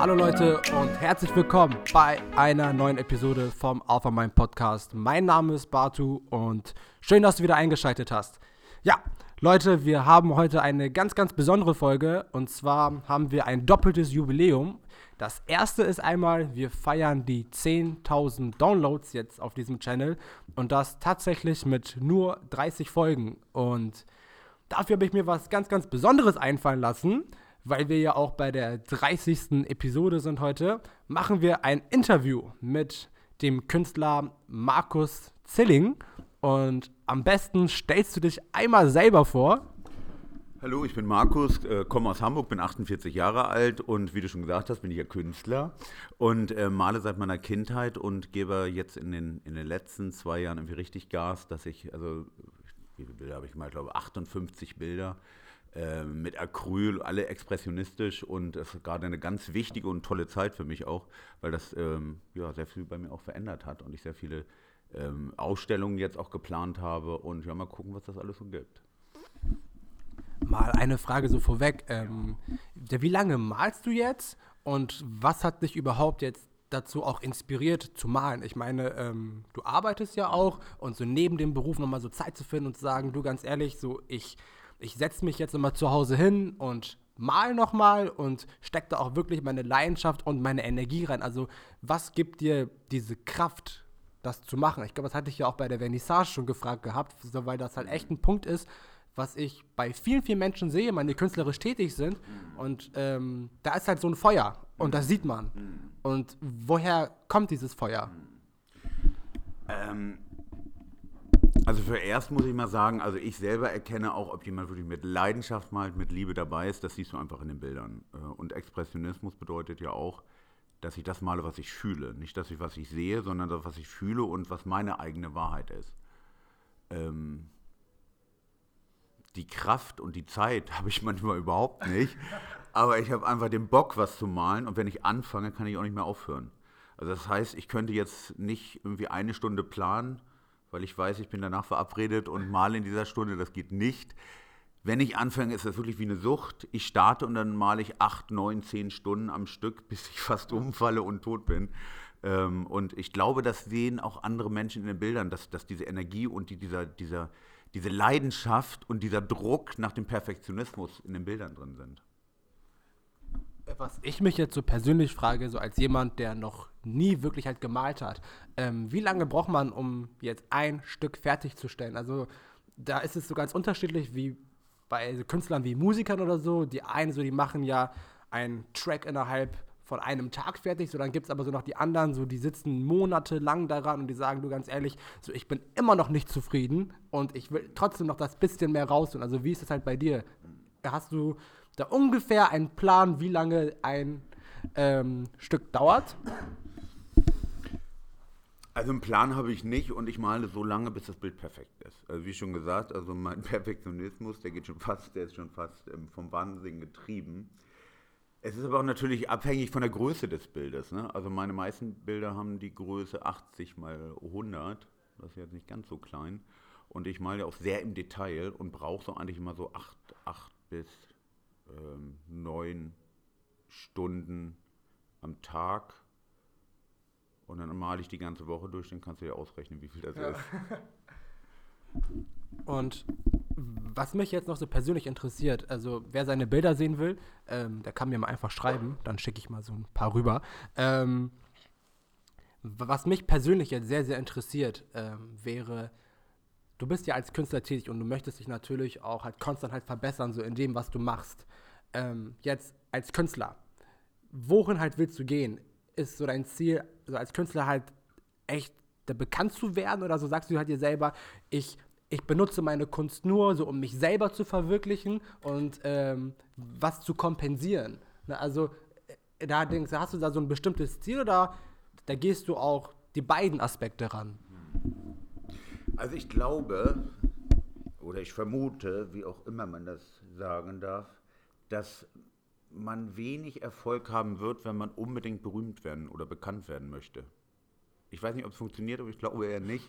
Hallo Leute und herzlich willkommen bei einer neuen Episode vom Alpha Mind Podcast. Mein Name ist Batu und schön, dass du wieder eingeschaltet hast. Ja, Leute, wir haben heute eine ganz, ganz besondere Folge und zwar haben wir ein doppeltes Jubiläum. Das erste ist einmal, wir feiern die 10.000 Downloads jetzt auf diesem Channel und das tatsächlich mit nur 30 Folgen. Und dafür habe ich mir was ganz, ganz Besonderes einfallen lassen weil wir ja auch bei der 30. Episode sind heute, machen wir ein Interview mit dem Künstler Markus Zilling. Und am besten stellst du dich einmal selber vor. Hallo, ich bin Markus, äh, komme aus Hamburg, bin 48 Jahre alt und wie du schon gesagt hast, bin ich ja Künstler und äh, male seit meiner Kindheit und gebe jetzt in den, in den letzten zwei Jahren irgendwie richtig Gas, dass ich, also wie viele Bilder habe ich mal, ich glaube 58 Bilder äh, mit Acryl, alle expressionistisch und es ist gerade eine ganz wichtige und tolle Zeit für mich auch, weil das ähm, ja, sehr viel bei mir auch verändert hat und ich sehr viele ähm, Ausstellungen jetzt auch geplant habe und ja, mal gucken, was das alles so gibt. Mal eine Frage so vorweg. Ähm, wie lange malst du jetzt und was hat dich überhaupt jetzt dazu auch inspiriert zu malen? Ich meine, ähm, du arbeitest ja auch und so neben dem Beruf nochmal so Zeit zu finden und zu sagen, du ganz ehrlich, so ich ich setze mich jetzt immer zu Hause hin und mal nochmal und stecke da auch wirklich meine Leidenschaft und meine Energie rein. Also was gibt dir diese Kraft, das zu machen? Ich glaube, das hatte ich ja auch bei der Vernissage schon gefragt gehabt, weil das halt echt ein Punkt ist, was ich bei vielen, vielen Menschen sehe, meine künstlerisch tätig sind. Und ähm, da ist halt so ein Feuer und das sieht man. Und woher kommt dieses Feuer? Ähm, also zuerst muss ich mal sagen, also ich selber erkenne auch, ob jemand wirklich mit Leidenschaft malt, mit Liebe dabei ist, das siehst du einfach in den Bildern. Äh, und Expressionismus bedeutet ja auch, dass ich das male, was ich fühle. Nicht, dass ich was ich sehe, sondern das, was ich fühle und was meine eigene Wahrheit ist. Ähm, die Kraft und die Zeit habe ich manchmal überhaupt nicht, aber ich habe einfach den Bock, was zu malen und wenn ich anfange, kann ich auch nicht mehr aufhören. Also das heißt, ich könnte jetzt nicht irgendwie eine Stunde planen weil ich weiß, ich bin danach verabredet und male in dieser Stunde, das geht nicht. Wenn ich anfange, ist das wirklich wie eine Sucht. Ich starte und dann male ich acht, neun, zehn Stunden am Stück, bis ich fast umfalle und tot bin. Ähm, und ich glaube, das sehen auch andere Menschen in den Bildern, dass, dass diese Energie und die, dieser, dieser, diese Leidenschaft und dieser Druck nach dem Perfektionismus in den Bildern drin sind. Was ich mich jetzt so persönlich frage, so als jemand, der noch nie wirklich halt gemalt hat, ähm, wie lange braucht man, um jetzt ein Stück fertigzustellen? Also da ist es so ganz unterschiedlich wie bei Künstlern wie Musikern oder so. Die einen so, die machen ja einen Track innerhalb von einem Tag fertig, so dann gibt es aber so noch die anderen, so die sitzen monatelang daran und die sagen, du ganz ehrlich, so ich bin immer noch nicht zufrieden und ich will trotzdem noch das bisschen mehr raus. Also wie ist es halt bei dir? Hast du da ungefähr einen Plan, wie lange ein ähm, Stück dauert? Also einen Plan habe ich nicht und ich male so lange, bis das Bild perfekt ist. Also wie schon gesagt, also mein Perfektionismus, der geht schon fast, der ist schon fast ähm, vom Wahnsinn getrieben. Es ist aber auch natürlich abhängig von der Größe des Bildes. Ne? Also meine meisten Bilder haben die Größe 80 mal 100, das ist jetzt nicht ganz so klein. Und ich male auch sehr im Detail und brauche so eigentlich immer so 8, 8 bis ähm, neun Stunden am Tag und dann male ich die ganze Woche durch, dann kannst du dir ausrechnen, wie viel das ja. ist. Und was mich jetzt noch so persönlich interessiert, also wer seine Bilder sehen will, ähm, der kann mir mal einfach schreiben, dann schicke ich mal so ein paar rüber. Ähm, was mich persönlich jetzt sehr, sehr interessiert, ähm, wäre, du bist ja als Künstler tätig und du möchtest dich natürlich auch halt konstant halt verbessern, so in dem, was du machst. Ähm, jetzt als Künstler, worin halt willst du gehen? Ist so dein Ziel, so als Künstler halt echt bekannt zu werden oder so sagst du halt dir selber, ich, ich benutze meine Kunst nur so, um mich selber zu verwirklichen und ähm, was zu kompensieren. Ne, also äh, da denkst, hast du da so ein bestimmtes Ziel oder da gehst du auch die beiden Aspekte ran? Also ich glaube oder ich vermute, wie auch immer man das sagen darf, dass man wenig Erfolg haben wird, wenn man unbedingt berühmt werden oder bekannt werden möchte. Ich weiß nicht, ob es funktioniert, aber ich glaube eher nicht.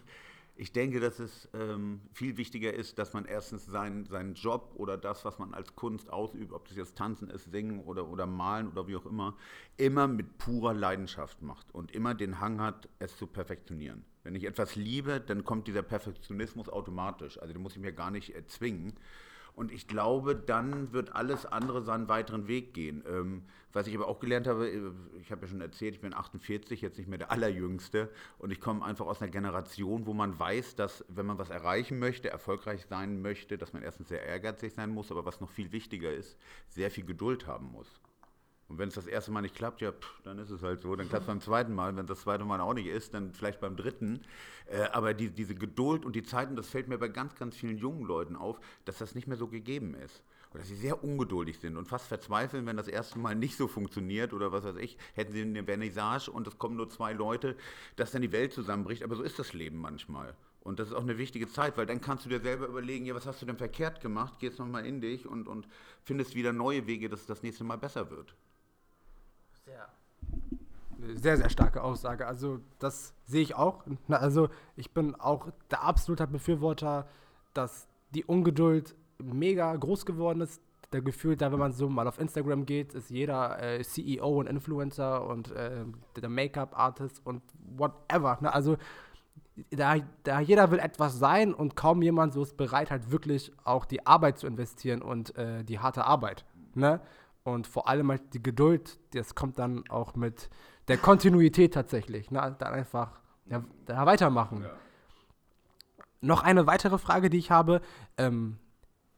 Ich denke, dass es ähm, viel wichtiger ist, dass man erstens seinen, seinen Job oder das, was man als Kunst ausübt, ob das jetzt Tanzen ist, Singen oder, oder Malen oder wie auch immer, immer mit purer Leidenschaft macht und immer den Hang hat, es zu perfektionieren. Wenn ich etwas liebe, dann kommt dieser Perfektionismus automatisch. Also den muss ich mir gar nicht erzwingen. Und ich glaube, dann wird alles andere seinen weiteren Weg gehen. Ähm, was ich aber auch gelernt habe, äh, ich habe ja schon erzählt, ich bin 48, jetzt nicht mehr der Allerjüngste. Und ich komme einfach aus einer Generation, wo man weiß, dass wenn man was erreichen möchte, erfolgreich sein möchte, dass man erstens sehr ehrgeizig sein muss, aber was noch viel wichtiger ist, sehr viel Geduld haben muss. Und wenn es das erste Mal nicht klappt, ja, pff, dann ist es halt so. Dann klappt es beim zweiten Mal. Wenn das zweite Mal auch nicht ist, dann vielleicht beim dritten. Äh, aber die, diese Geduld und die Zeit, und das fällt mir bei ganz, ganz vielen jungen Leuten auf, dass das nicht mehr so gegeben ist. Und dass sie sehr ungeduldig sind und fast verzweifeln, wenn das erste Mal nicht so funktioniert oder was weiß ich, hätten sie eine Vernissage und es kommen nur zwei Leute, dass dann die Welt zusammenbricht. Aber so ist das Leben manchmal. Und das ist auch eine wichtige Zeit, weil dann kannst du dir selber überlegen, ja, was hast du denn verkehrt gemacht? Geh jetzt nochmal in dich und, und findest wieder neue Wege, dass es das nächste Mal besser wird sehr, sehr starke Aussage. Also das sehe ich auch. Also ich bin auch der absolute Befürworter, dass die Ungeduld mega groß geworden ist. Der Gefühl, da wenn man so mal auf Instagram geht, ist jeder äh, CEO und Influencer und äh, der Make-up-Artist und whatever. Ne? Also da, da jeder will etwas sein und kaum jemand so ist bereit, halt wirklich auch die Arbeit zu investieren und äh, die harte Arbeit. Ne? Und vor allem halt die Geduld, das kommt dann auch mit der Kontinuität tatsächlich. Ne? Dann einfach ja, da weitermachen. Ja. Noch eine weitere Frage, die ich habe. Ähm,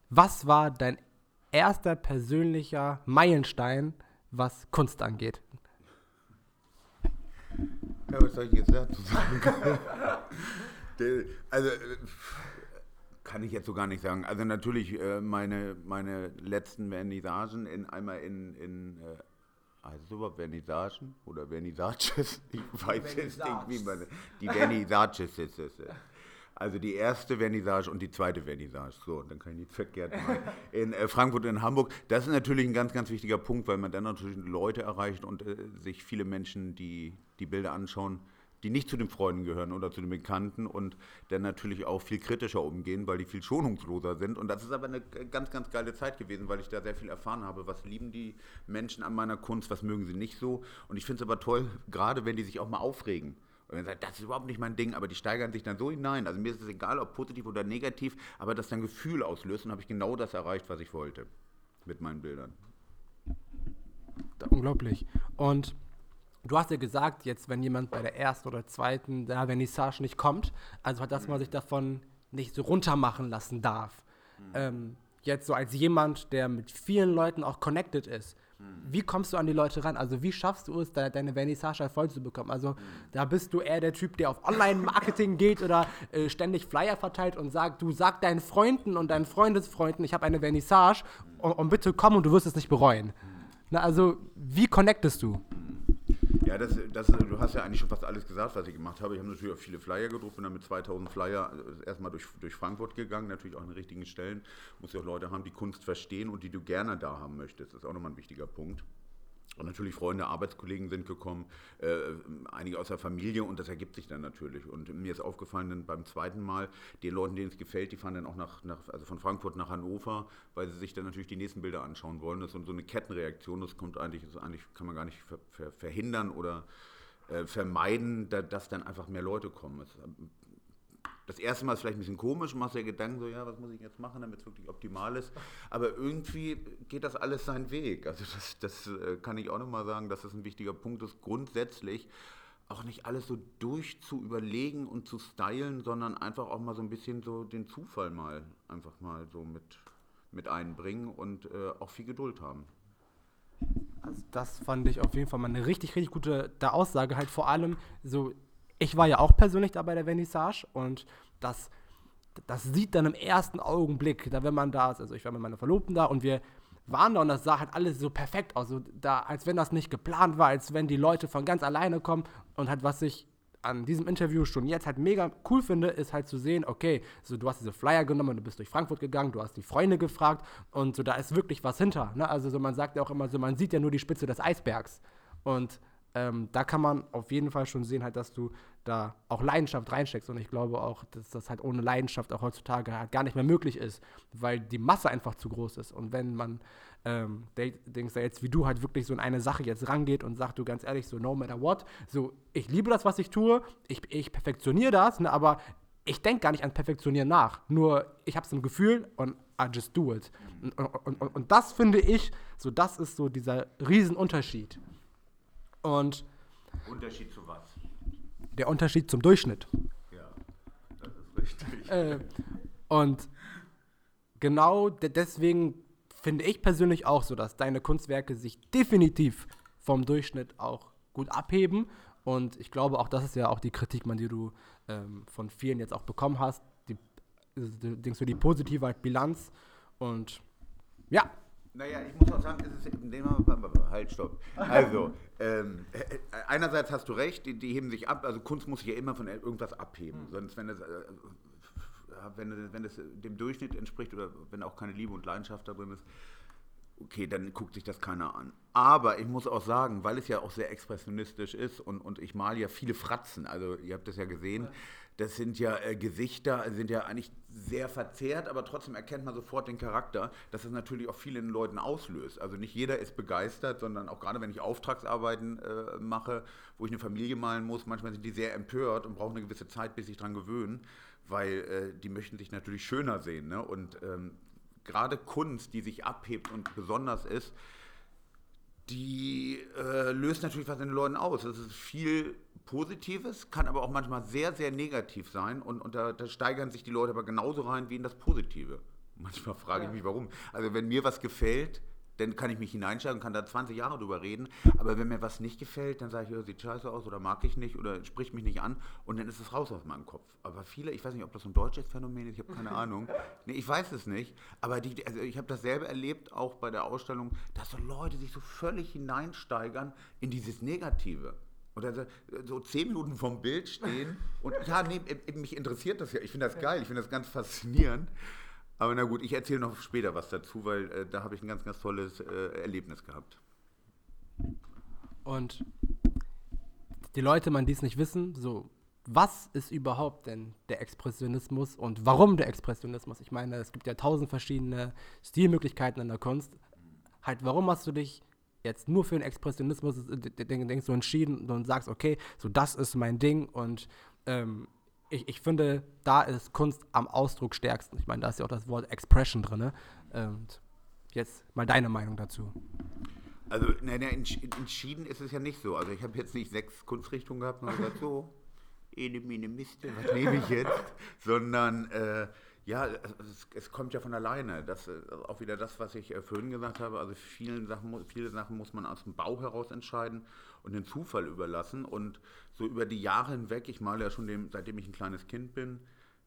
was war dein erster persönlicher Meilenstein, was Kunst angeht? Ja, was soll ich jetzt dazu sagen? also, kann ich jetzt so gar nicht sagen. Also natürlich äh, meine, meine letzten Vernissagen in einmal in, in äh, also überhaupt Vernissagen oder Vernissages? Ich weiß jetzt nicht, wie man die Vernissages ist es. Also die erste Vernissage und die zweite Vernissage. So, dann kann ich nicht verkehrt machen. In äh, Frankfurt und in Hamburg. Das ist natürlich ein ganz, ganz wichtiger Punkt, weil man dann natürlich Leute erreicht und äh, sich viele Menschen, die die Bilder anschauen, die nicht zu den Freunden gehören oder zu den Bekannten und dann natürlich auch viel kritischer umgehen, weil die viel schonungsloser sind. Und das ist aber eine ganz, ganz geile Zeit gewesen, weil ich da sehr viel erfahren habe. Was lieben die Menschen an meiner Kunst, was mögen sie nicht so? Und ich finde es aber toll, gerade wenn die sich auch mal aufregen. Und dann sagt, das ist überhaupt nicht mein Ding, aber die steigern sich dann so hinein. Also mir ist es egal, ob positiv oder negativ, aber das dann Gefühl auslöst und habe ich genau das erreicht, was ich wollte mit meinen Bildern. Unglaublich. Und Du hast ja gesagt, jetzt, wenn jemand bei der ersten oder zweiten der Vernissage nicht kommt, also dass man sich davon nicht so runtermachen lassen darf. Mhm. Ähm, jetzt so als jemand, der mit vielen Leuten auch connected ist, mhm. wie kommst du an die Leute ran? Also wie schaffst du es, de deine Vernissage voll zu bekommen? Also mhm. da bist du eher der Typ, der auf Online-Marketing geht oder äh, ständig Flyer verteilt und sagt, du sag deinen Freunden und deinen Freundesfreunden, ich habe eine Vernissage und, und, bitte komm und du wirst es nicht bereuen. Mhm. Na, also wie connectest du? Ja, das, das, du hast ja eigentlich schon fast alles gesagt, was ich gemacht habe. Ich habe natürlich auch viele Flyer gedruckt, bin dann mit 2000 Flyer äh, erstmal durch, durch Frankfurt gegangen, natürlich auch an den richtigen Stellen. Muss ja auch Leute haben, die Kunst verstehen und die du gerne da haben möchtest. Das ist auch nochmal ein wichtiger Punkt. Und natürlich Freunde, Arbeitskollegen sind gekommen, äh, einige aus der Familie und das ergibt sich dann natürlich. Und mir ist aufgefallen, dann beim zweiten Mal, den Leuten, denen es gefällt, die fahren dann auch nach, nach, also von Frankfurt nach Hannover, weil sie sich dann natürlich die nächsten Bilder anschauen wollen. Das ist so eine Kettenreaktion, das kommt eigentlich, das eigentlich kann man gar nicht ver, ver, verhindern oder äh, vermeiden, da, dass dann einfach mehr Leute kommen. Es das erste Mal ist vielleicht ein bisschen komisch, machst dir Gedanken so, ja, was muss ich jetzt machen, damit es wirklich optimal ist. Aber irgendwie geht das alles seinen Weg. Also das, das äh, kann ich auch nochmal sagen, dass das ein wichtiger Punkt ist. Grundsätzlich auch nicht alles so durchzuüberlegen und zu stylen, sondern einfach auch mal so ein bisschen so den Zufall mal einfach mal so mit, mit einbringen und äh, auch viel Geduld haben. Also das fand ich auf jeden Fall mal eine richtig, richtig gute Aussage. Halt vor allem so ich war ja auch persönlich da bei der Vernissage und das, das sieht dann im ersten Augenblick, da wenn man da ist, also ich war mit meiner Verlobten da und wir waren da und das sah halt alles so perfekt aus, so da, als wenn das nicht geplant war, als wenn die Leute von ganz alleine kommen und halt was ich an diesem Interview schon jetzt halt mega cool finde, ist halt zu sehen, okay, so du hast diese Flyer genommen, du bist durch Frankfurt gegangen, du hast die Freunde gefragt und so da ist wirklich was hinter. Ne? Also so man sagt ja auch immer so, man sieht ja nur die Spitze des Eisbergs und ähm, da kann man auf jeden Fall schon sehen, halt, dass du da auch Leidenschaft reinsteckst. Und ich glaube auch, dass das halt ohne Leidenschaft auch heutzutage halt gar nicht mehr möglich ist, weil die Masse einfach zu groß ist. Und wenn man ähm, denkst jetzt, wie du halt wirklich so in eine Sache jetzt rangeht und sagt du ganz ehrlich, so no matter what, so ich liebe das, was ich tue, ich, ich perfektioniere das, ne, aber ich denke gar nicht an Perfektionieren nach. Nur ich habe es im Gefühl und I just do it. Und, und, und, und, das finde ich, so das ist so dieser Riesenunterschied. Und Unterschied zu was? Der Unterschied zum Durchschnitt. Ja, das ist richtig. Äh, und genau deswegen finde ich persönlich auch so, dass deine Kunstwerke sich definitiv vom Durchschnitt auch gut abheben. Und ich glaube, auch das ist ja auch die Kritik, man, die du ähm, von vielen jetzt auch bekommen hast. Die, denkst du, die positive Bilanz. Und ja. Naja, ich muss auch sagen, es ist in dem halt, stopp. Also, ähm, äh, einerseits hast du recht, die, die, heben sich ab. Also Kunst muss sich ja immer von irgendwas abheben. Mhm. Sonst, wenn es äh, wenn, wenn es dem Durchschnitt entspricht oder wenn auch keine Liebe und Leidenschaft da drin ist, okay, dann guckt sich das keiner an. Aber ich muss auch sagen, weil es ja auch sehr expressionistisch ist und, und ich male ja viele Fratzen, also ihr habt das ja gesehen, ja. Das sind ja äh, Gesichter, sind ja eigentlich sehr verzerrt, aber trotzdem erkennt man sofort den Charakter, dass das natürlich auch viele in den Leuten auslöst. Also nicht jeder ist begeistert, sondern auch gerade wenn ich Auftragsarbeiten äh, mache, wo ich eine Familie malen muss, manchmal sind die sehr empört und brauchen eine gewisse Zeit, bis sich daran gewöhnen weil äh, die möchten sich natürlich schöner sehen. Ne? Und ähm, gerade Kunst, die sich abhebt und besonders ist, die äh, löst natürlich was in den Leuten aus. Das ist viel Positives, kann aber auch manchmal sehr, sehr negativ sein und, und da, da, steigern sich die Leute aber genauso rein wie in das Positive. Manchmal frage ja. ich mich, warum. Also wenn mir was gefällt, dann kann ich mich hineinsteigen und kann da 20 Jahre drüber reden. Aber wenn mir was nicht gefällt, dann sage ich, oh, sieht scheiße aus oder mag ich nicht oder spricht mich nicht an und dann ist es raus aus meinem Kopf. Aber viele, ich weiß nicht, ob das ein deutsches Phänomen ist, ich habe keine Ahnung. Nee, ich weiß es nicht. Aber die, also ich habe dasselbe erlebt, auch bei der Ausstellung, dass so Leute sich so völlig hineinsteigern in dieses Negative. Oder so zehn Minuten vom Bild stehen und ja, nee, mich interessiert das ja. Ich finde das geil, ich finde das ganz faszinierend. Aber na gut, ich erzähle noch später was dazu, weil äh, da habe ich ein ganz, ganz tolles äh, Erlebnis gehabt. Und die Leute, man dies nicht wissen, so, was ist überhaupt denn der Expressionismus und warum der Expressionismus? Ich meine, es gibt ja tausend verschiedene Stilmöglichkeiten in der Kunst. Halt, warum hast du dich jetzt nur für den Expressionismus denkst du entschieden und sagst, okay, so das ist mein Ding und ähm, ich, ich finde, da ist Kunst am Ausdruck stärksten. Ich meine, da ist ja auch das Wort Expression drin. Ne? Und jetzt mal deine Meinung dazu. Also, ne, ne, entschieden ist es ja nicht so. Also, ich habe jetzt nicht sechs Kunstrichtungen gehabt und gesagt, so, ene, mine, miste, was nehme ich jetzt? Sondern, äh, ja, es, es, kommt ja von alleine. Das ist äh, auch wieder das, was ich äh, vorhin gesagt habe. Also, vielen Sachen, viele Sachen muss man aus dem Bauch heraus entscheiden und den Zufall überlassen. Und so über die Jahre hinweg, ich male ja schon dem, seitdem ich ein kleines Kind bin,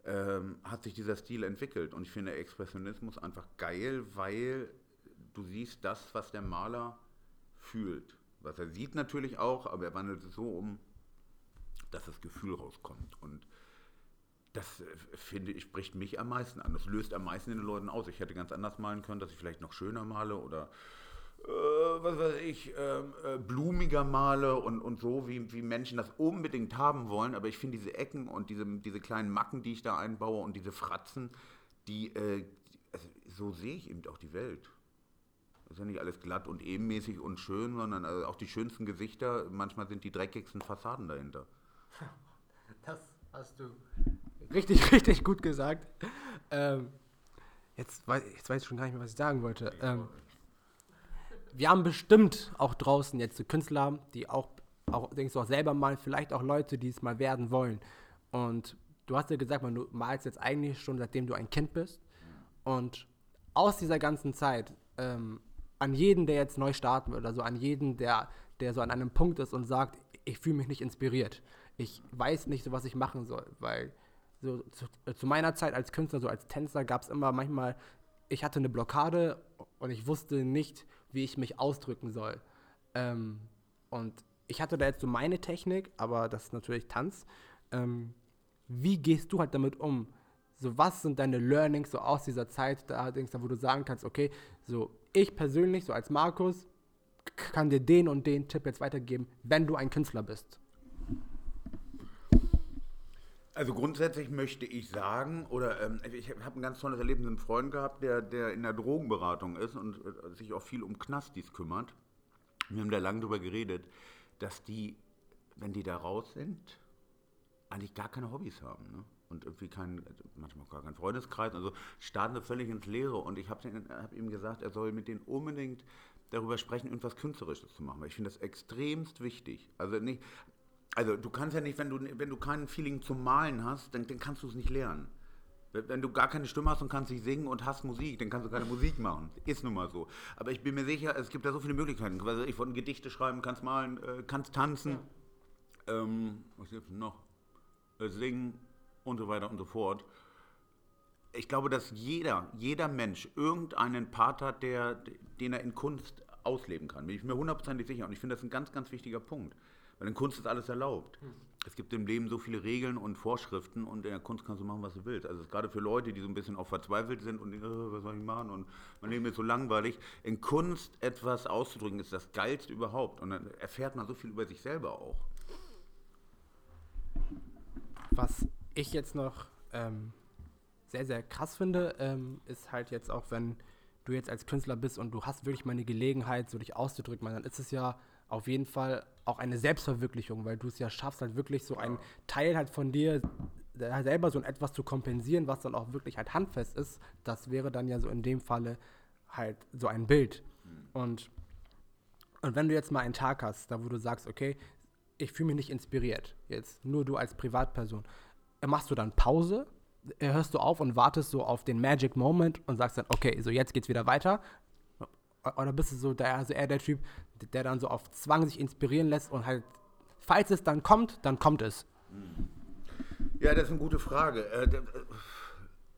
ähm, hat sich dieser Stil entwickelt. Und ich finde Expressionismus einfach geil, weil du siehst das, was der Maler fühlt. Was er sieht natürlich auch, aber er wandelt es so um, dass das Gefühl rauskommt. Und das äh, finde ich, spricht mich am meisten an. Das löst am meisten in den Leuten aus. Ich hätte ganz anders malen können, dass ich vielleicht noch schöner male oder äh, was weiß ich, ähm, äh, blumiger male und, und so, wie, wie Menschen das unbedingt haben wollen. Aber ich finde diese Ecken und diese, diese kleinen Macken, die ich da einbaue und diese Fratzen, die, äh, also so sehe ich eben auch die Welt. Das ist ja nicht alles glatt und ebenmäßig und schön, sondern also auch die schönsten Gesichter, manchmal sind die dreckigsten Fassaden dahinter. Das hast du richtig, richtig gut gesagt. Ähm, jetzt, weiß, jetzt weiß ich schon gar nicht mehr, was ich sagen wollte. Ähm, wir haben bestimmt auch draußen jetzt so Künstler, die auch, auch denkst du auch selber mal, vielleicht auch Leute, die es mal werden wollen. Und du hast ja gesagt, man, du malst jetzt eigentlich schon seitdem du ein Kind bist. Und aus dieser ganzen Zeit, ähm, an jeden, der jetzt neu starten will, also an jeden, der, der so an einem Punkt ist und sagt, ich fühle mich nicht inspiriert. Ich weiß nicht so, was ich machen soll, weil so zu, zu meiner Zeit als Künstler, so als Tänzer gab es immer manchmal, ich hatte eine Blockade und ich wusste nicht, wie ich mich ausdrücken soll. Ähm, und ich hatte da jetzt so meine Technik, aber das ist natürlich Tanz. Ähm, wie gehst du halt damit um? So, was sind deine Learnings so aus dieser Zeit, da denkst wo du sagen kannst, okay, so ich persönlich, so als Markus, kann dir den und den Tipp jetzt weitergeben, wenn du ein Künstler bist? Also grundsätzlich möchte ich sagen, oder ähm, ich habe ein ganz tolles Erlebnis mit einem Freund gehabt, der, der in der Drogenberatung ist und äh, sich auch viel um Knastis kümmert. Wir haben da lange darüber geredet, dass die, wenn die da raus sind, eigentlich gar keine Hobbys haben. Ne? Und irgendwie kein, manchmal gar keinen Freundeskreis. Also starten sie völlig ins Leere. Und ich habe hab ihm gesagt, er soll mit denen unbedingt darüber sprechen, irgendwas Künstlerisches zu machen. Weil ich finde das extremst wichtig. Also nicht, also du kannst ja nicht, wenn du, wenn du kein Feeling zum Malen hast, dann, dann kannst du es nicht lernen. Wenn du gar keine Stimme hast und kannst nicht singen und hast Musik, dann kannst du keine Musik machen. Ist nun mal so. Aber ich bin mir sicher, es gibt da so viele Möglichkeiten. Also ich wollte Gedichte schreiben, kannst malen, äh, kannst tanzen. Ja. Ähm, was gibt es noch? Äh, singen und so weiter und so fort. Ich glaube, dass jeder, jeder Mensch irgendeinen Part hat, der, den er in Kunst ausleben kann. Bin ich mir hundertprozentig sicher. Und ich finde das ein ganz, ganz wichtiger Punkt. Weil in Kunst ist alles erlaubt. Hm. Es gibt im Leben so viele Regeln und Vorschriften und in der Kunst kannst du machen, was du willst. Also gerade für Leute, die so ein bisschen auch verzweifelt sind und äh, was soll ich machen und mein Leben ist so langweilig. In Kunst etwas auszudrücken ist das Geilste überhaupt und dann erfährt man so viel über sich selber auch. Was ich jetzt noch ähm, sehr, sehr krass finde, ähm, ist halt jetzt auch, wenn du jetzt als Künstler bist und du hast wirklich mal eine Gelegenheit, so dich auszudrücken, dann ist es ja auf jeden Fall auch eine Selbstverwirklichung, weil du es ja schaffst, halt wirklich so einen Teil halt von dir selber so etwas zu kompensieren, was dann auch wirklich halt handfest ist. Das wäre dann ja so in dem Falle halt so ein Bild. Mhm. Und, und wenn du jetzt mal einen Tag hast, da wo du sagst, okay, ich fühle mich nicht inspiriert, jetzt nur du als Privatperson, machst du dann Pause, hörst du auf und wartest so auf den Magic Moment und sagst dann, okay, so jetzt geht's wieder weiter, oder bist du so der, also eher der Typ, der dann so auf Zwang sich inspirieren lässt und halt, falls es dann kommt, dann kommt es? Ja, das ist eine gute Frage. Äh, äh,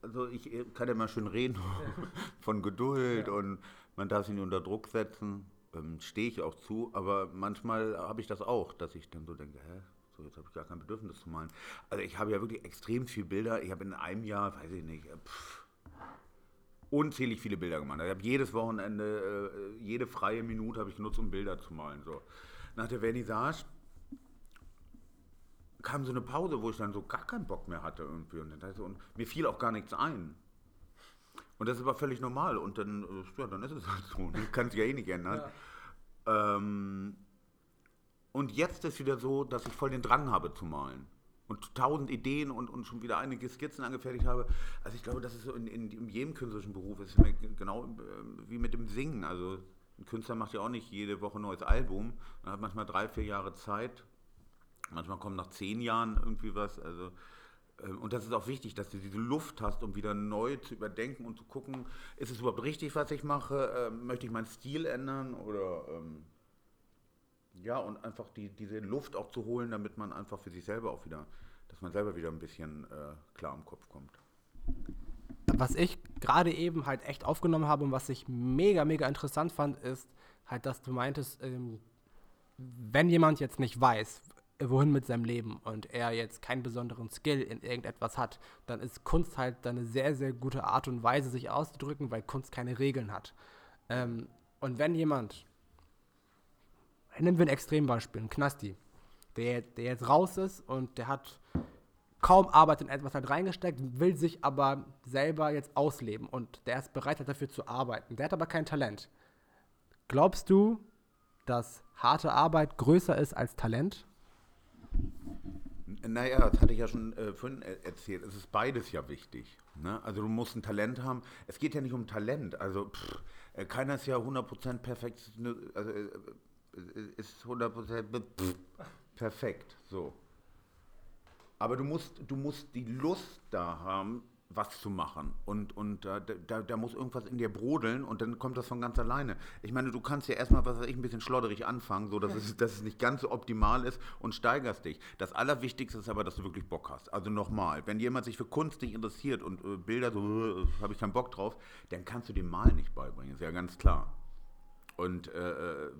also ich kann ja mal schön reden von Geduld ja. und man darf sich nicht unter Druck setzen. Ähm, Stehe ich auch zu, aber manchmal habe ich das auch, dass ich dann so denke, hä, so jetzt habe ich gar kein Bedürfnis zu malen. Also ich habe ja wirklich extrem viele Bilder. Ich habe in einem Jahr, weiß ich nicht, pff, unzählig viele Bilder gemacht. Ich habe jedes Wochenende, äh, jede freie Minute habe ich genutzt, um Bilder zu malen. So. Nach der Vernissage kam so eine Pause, wo ich dann so gar keinen Bock mehr hatte irgendwie. Und, dann, und mir fiel auch gar nichts ein. Und das ist aber völlig normal. Und dann, äh, ja, dann ist es halt so. Das kann sich ja eh nicht ändern. Ja. Ähm, und jetzt ist wieder so, dass ich voll den Drang habe zu malen und tausend Ideen und, und schon wieder einige Skizzen angefertigt habe. Also ich glaube, das ist so in, in, in jedem künstlerischen Beruf, ist genau äh, wie mit dem Singen. Also ein Künstler macht ja auch nicht jede Woche ein neues Album. Man hat manchmal drei, vier Jahre Zeit. Manchmal kommt nach zehn Jahren irgendwie was. Also äh, und das ist auch wichtig, dass du diese Luft hast, um wieder neu zu überdenken und zu gucken, ist es überhaupt richtig, was ich mache? Ähm, möchte ich meinen Stil ändern? Oder ähm, ja, und einfach die, diese Luft auch zu holen, damit man einfach für sich selber auch wieder, dass man selber wieder ein bisschen äh, klar im Kopf kommt. Was ich gerade eben halt echt aufgenommen habe und was ich mega, mega interessant fand, ist halt, dass du meintest, ähm, wenn jemand jetzt nicht weiß, wohin mit seinem Leben und er jetzt keinen besonderen Skill in irgendetwas hat, dann ist Kunst halt eine sehr, sehr gute Art und Weise, sich auszudrücken, weil Kunst keine Regeln hat. Ähm, und wenn jemand nehmen wir ein Extrembeispiel, ein Knasti, der, der jetzt raus ist und der hat kaum Arbeit in etwas halt reingesteckt, will sich aber selber jetzt ausleben und der ist bereit halt dafür zu arbeiten. Der hat aber kein Talent. Glaubst du, dass harte Arbeit größer ist als Talent? Naja, das hatte ich ja schon äh, vorhin erzählt. Es ist beides ja wichtig. Ne? Also du musst ein Talent haben. Es geht ja nicht um Talent. Also pff, äh, keiner ist ja 100% perfekt. Ne, also, äh, ist 100% perfekt. So. Aber du musst, du musst die Lust da haben, was zu machen. Und, und da, da, da, muss irgendwas in dir brodeln und dann kommt das von ganz alleine. Ich meine, du kannst ja erstmal, was weiß ich, ein bisschen schlodderig anfangen, so dass, es, dass es nicht ganz so optimal ist und steigerst dich. Das Allerwichtigste ist aber, dass du wirklich Bock hast. Also nochmal, wenn jemand sich für Kunst nicht interessiert und äh, Bilder so, äh, habe ich keinen Bock drauf, dann kannst du dem Mal nicht beibringen, ist ja ganz klar. Und äh, äh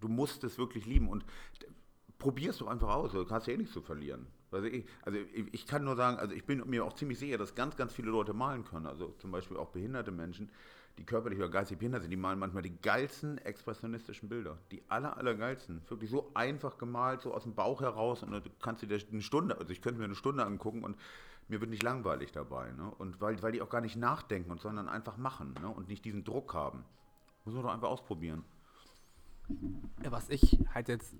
du musst es wirklich lieben und probier es doch einfach aus, du hast ja eh nichts zu verlieren. Also ich, also ich kann nur sagen, also ich bin mir auch ziemlich sicher, dass ganz, ganz viele Leute malen können, also zum Beispiel auch behinderte Menschen, die körperlich oder geistig behindert sind, die malen manchmal die geilsten expressionistischen Bilder. Die aller, aller geilsten. Wirklich so einfach gemalt, so aus dem Bauch heraus. Und dann kannst du dir eine Stunde, also ich könnte mir eine Stunde angucken und mir wird nicht langweilig dabei. Ne? Und weil, weil die auch gar nicht nachdenken, sondern einfach machen ne? und nicht diesen Druck haben. Muss man doch einfach ausprobieren. Was ich halt jetzt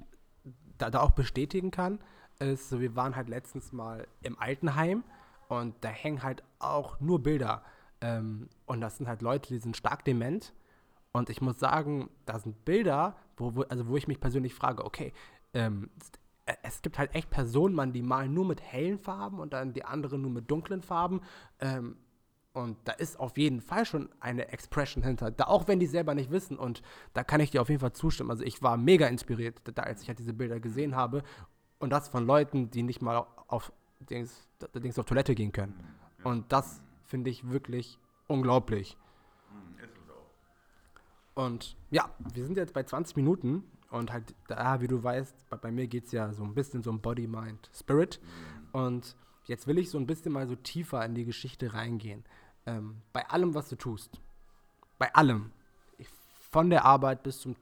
da, da auch bestätigen kann, ist, so wir waren halt letztens mal im Altenheim und da hängen halt auch nur Bilder. Ähm, und das sind halt Leute, die sind stark dement. Und ich muss sagen, da sind Bilder, wo, wo also wo ich mich persönlich frage, okay, ähm, es gibt halt echt Personen, man, die malen nur mit hellen Farben und dann die anderen nur mit dunklen Farben. Ähm, und da ist auf jeden Fall schon eine Expression hinter, da auch wenn die selber nicht wissen. Und da kann ich dir auf jeden Fall zustimmen. Also ich war mega inspiriert, da, als ich halt diese Bilder gesehen habe. Und das von Leuten, die nicht mal auf, Dings, Dings auf Toilette gehen können. Und das finde ich wirklich unglaublich. Und ja, wir sind jetzt bei 20 Minuten und halt da, wie du weißt, bei, bei mir geht es ja so ein bisschen so um Body, Mind, Spirit. Und jetzt will ich so ein bisschen mal so tiefer in die Geschichte reingehen ähm, bei allem, was du tust, bei allem, von der Arbeit bis zum,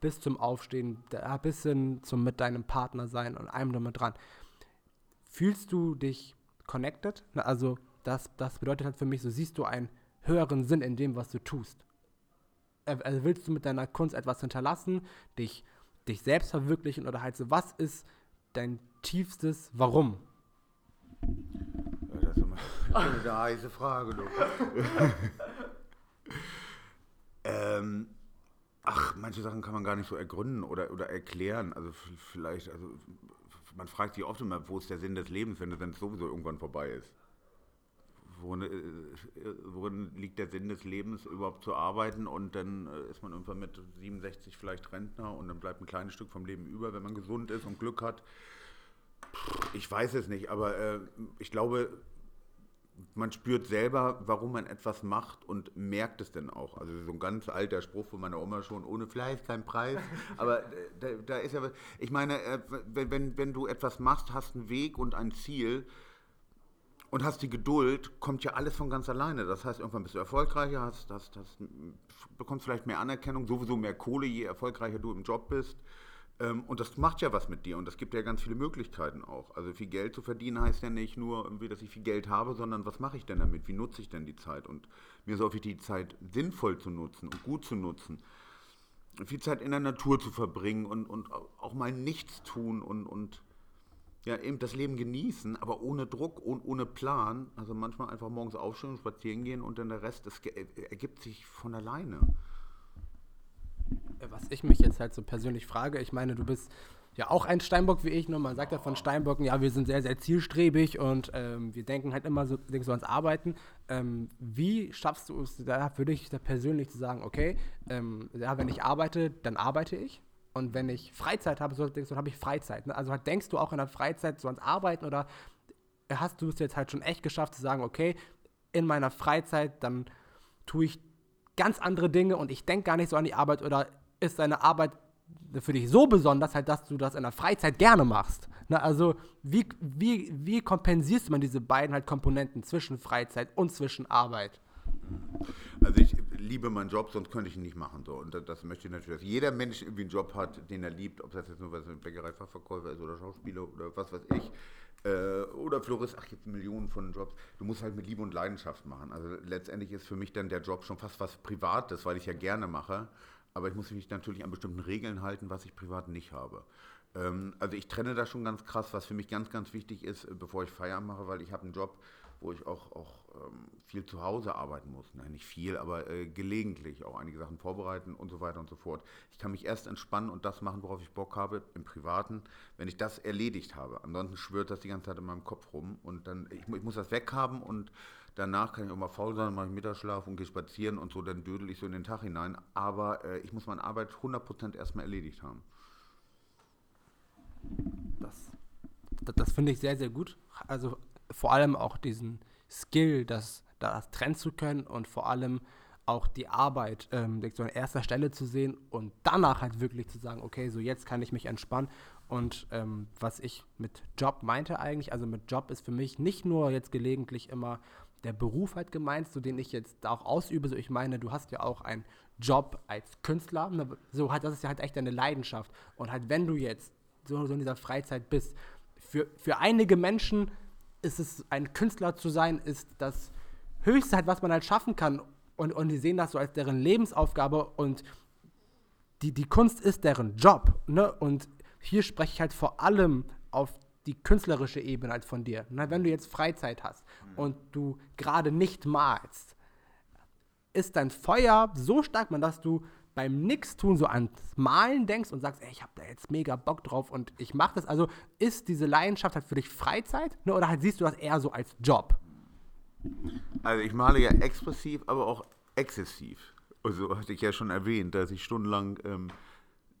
bis zum Aufstehen, da, bis hin zum mit deinem Partner sein und allem damit dran, fühlst du dich connected? Also das, das bedeutet halt für mich, so siehst du einen höheren Sinn in dem, was du tust. Also willst du mit deiner Kunst etwas hinterlassen, dich, dich selbst verwirklichen oder halt so, was ist dein tiefstes Warum? Das ist eine heiße Frage, du. ähm, ach, manche Sachen kann man gar nicht so ergründen oder, oder erklären. Also vielleicht, also man fragt sich oft immer, wo ist der Sinn des Lebens, wenn es sowieso irgendwann vorbei ist. Worin, äh, worin, liegt der Sinn des Lebens, überhaupt zu arbeiten und dann äh, ist man irgendwann mit 67 vielleicht Rentner und dann bleibt ein kleines Stück vom Leben über, wenn man gesund ist und Glück hat. Ich weiß es nicht, aber äh, ich glaube, man spürt selber, warum man etwas macht und merkt es dann auch. Also so ein ganz alter Spruch von meiner Oma schon, ohne Fleiß kein Preis. Aber da, da ist ja was, ich meine, äh, wenn, wenn, wenn du etwas machst, hast einen Weg und ein Ziel und hast die Geduld, kommt ja alles von ganz alleine. Das heißt, irgendwann bist du erfolgreicher, hast, hast, hast, bekommst vielleicht mehr Anerkennung, sowieso mehr Kohle, je erfolgreicher du im Job bist. Ähm, und das macht ja was mit dir und das gibt ja ganz viele Möglichkeiten auch. Also viel Geld zu verdienen heißt ja nicht nur, dass ich viel Geld habe, sondern was mache ich denn damit? Wie nutze ich denn die Zeit? Und mir ist auch wichtig, die Zeit sinnvoll zu nutzen und gut zu nutzen. Viel Zeit in der Natur zu verbringen und, und auch mal nichts tun und, und ja, eben das Leben genießen, aber ohne Druck und ohne Plan. Also manchmal einfach morgens aufstehen, spazieren gehen und dann der Rest, das ergibt sich von alleine was ich mich jetzt halt so persönlich frage, ich meine, du bist ja auch ein Steinbock wie ich, nur man sagt ja von Steinbocken, ja, wir sind sehr, sehr zielstrebig und ähm, wir denken halt immer so, denkst so ans Arbeiten. Ähm, wie schaffst du es da für dich da persönlich zu sagen, okay, ähm, ja, wenn ich arbeite, dann arbeite ich? Und wenn ich Freizeit habe, so denkst du, habe ich Freizeit. Ne? Also halt denkst du auch in der Freizeit so ans Arbeiten oder hast du es jetzt halt schon echt geschafft zu sagen, okay, in meiner Freizeit, dann tue ich ganz andere Dinge und ich denke gar nicht so an die Arbeit oder ist deine Arbeit für dich so besonders, halt, dass du das in der Freizeit gerne machst. Na, also wie, wie, wie kompensierst man diese beiden halt Komponenten zwischen Freizeit und zwischen Arbeit? Also ich liebe meinen Job, sonst könnte ich ihn nicht machen. So. Und das möchte ich natürlich, dass jeder Mensch irgendwie einen Job hat, den er liebt, ob das jetzt nur was ein Bäckereifachverkäufer ist oder Schauspieler oder was weiß ich. Äh, oder Florist, ach, gibt Millionen von Jobs. Du musst halt mit Liebe und Leidenschaft machen. Also letztendlich ist für mich dann der Job schon fast was Privates, weil ich ja gerne mache. Aber ich muss mich natürlich an bestimmten Regeln halten, was ich privat nicht habe. Ähm, also ich trenne das schon ganz krass, was für mich ganz, ganz wichtig ist, äh, bevor ich Feierabend mache, weil ich habe einen Job, wo ich auch, auch ähm, viel zu Hause arbeiten muss. Nein, nicht viel, aber äh, gelegentlich auch einige Sachen vorbereiten und so weiter und so fort. Ich kann mich erst entspannen und das machen, worauf ich Bock habe, im Privaten, wenn ich das erledigt habe. Ansonsten schwört das die ganze Zeit in meinem Kopf rum und dann, ich, ich muss das weghaben und Danach kann ich auch mal faul sein, mache ich Mittagsschlaf und gehe spazieren und so, dann dödel ich so in den Tag hinein. Aber äh, ich muss meine Arbeit 100% erstmal erledigt haben. Das, das, das finde ich sehr, sehr gut. Also vor allem auch diesen Skill, das, das trennen zu können und vor allem auch die Arbeit ähm, so an erster Stelle zu sehen und danach halt wirklich zu sagen, okay, so jetzt kann ich mich entspannen. Und ähm, was ich mit Job meinte eigentlich, also mit Job ist für mich nicht nur jetzt gelegentlich immer der Beruf halt gemeint, so den ich jetzt auch ausübe. So ich meine, du hast ja auch einen Job als Künstler. Ne? So halt, das ist ja halt echt deine Leidenschaft. Und halt, wenn du jetzt so, so in dieser Freizeit bist, für, für einige Menschen ist es, ein Künstler zu sein, ist das Höchste halt, was man halt schaffen kann. Und, und die sehen das so als deren Lebensaufgabe und die, die Kunst ist deren Job. Ne? Und hier spreche ich halt vor allem auf die künstlerische Ebene halt von dir. Na, wenn du jetzt Freizeit hast mhm. und du gerade nicht malst, ist dein Feuer so stark, man, dass du beim Nix-Tun so ans Malen denkst und sagst, ey, ich habe da jetzt mega Bock drauf und ich mache das. Also ist diese Leidenschaft halt für dich Freizeit ne, oder halt siehst du das eher so als Job? Also ich male ja expressiv, aber auch exzessiv. Also hatte ich ja schon erwähnt, dass ich stundenlang ähm,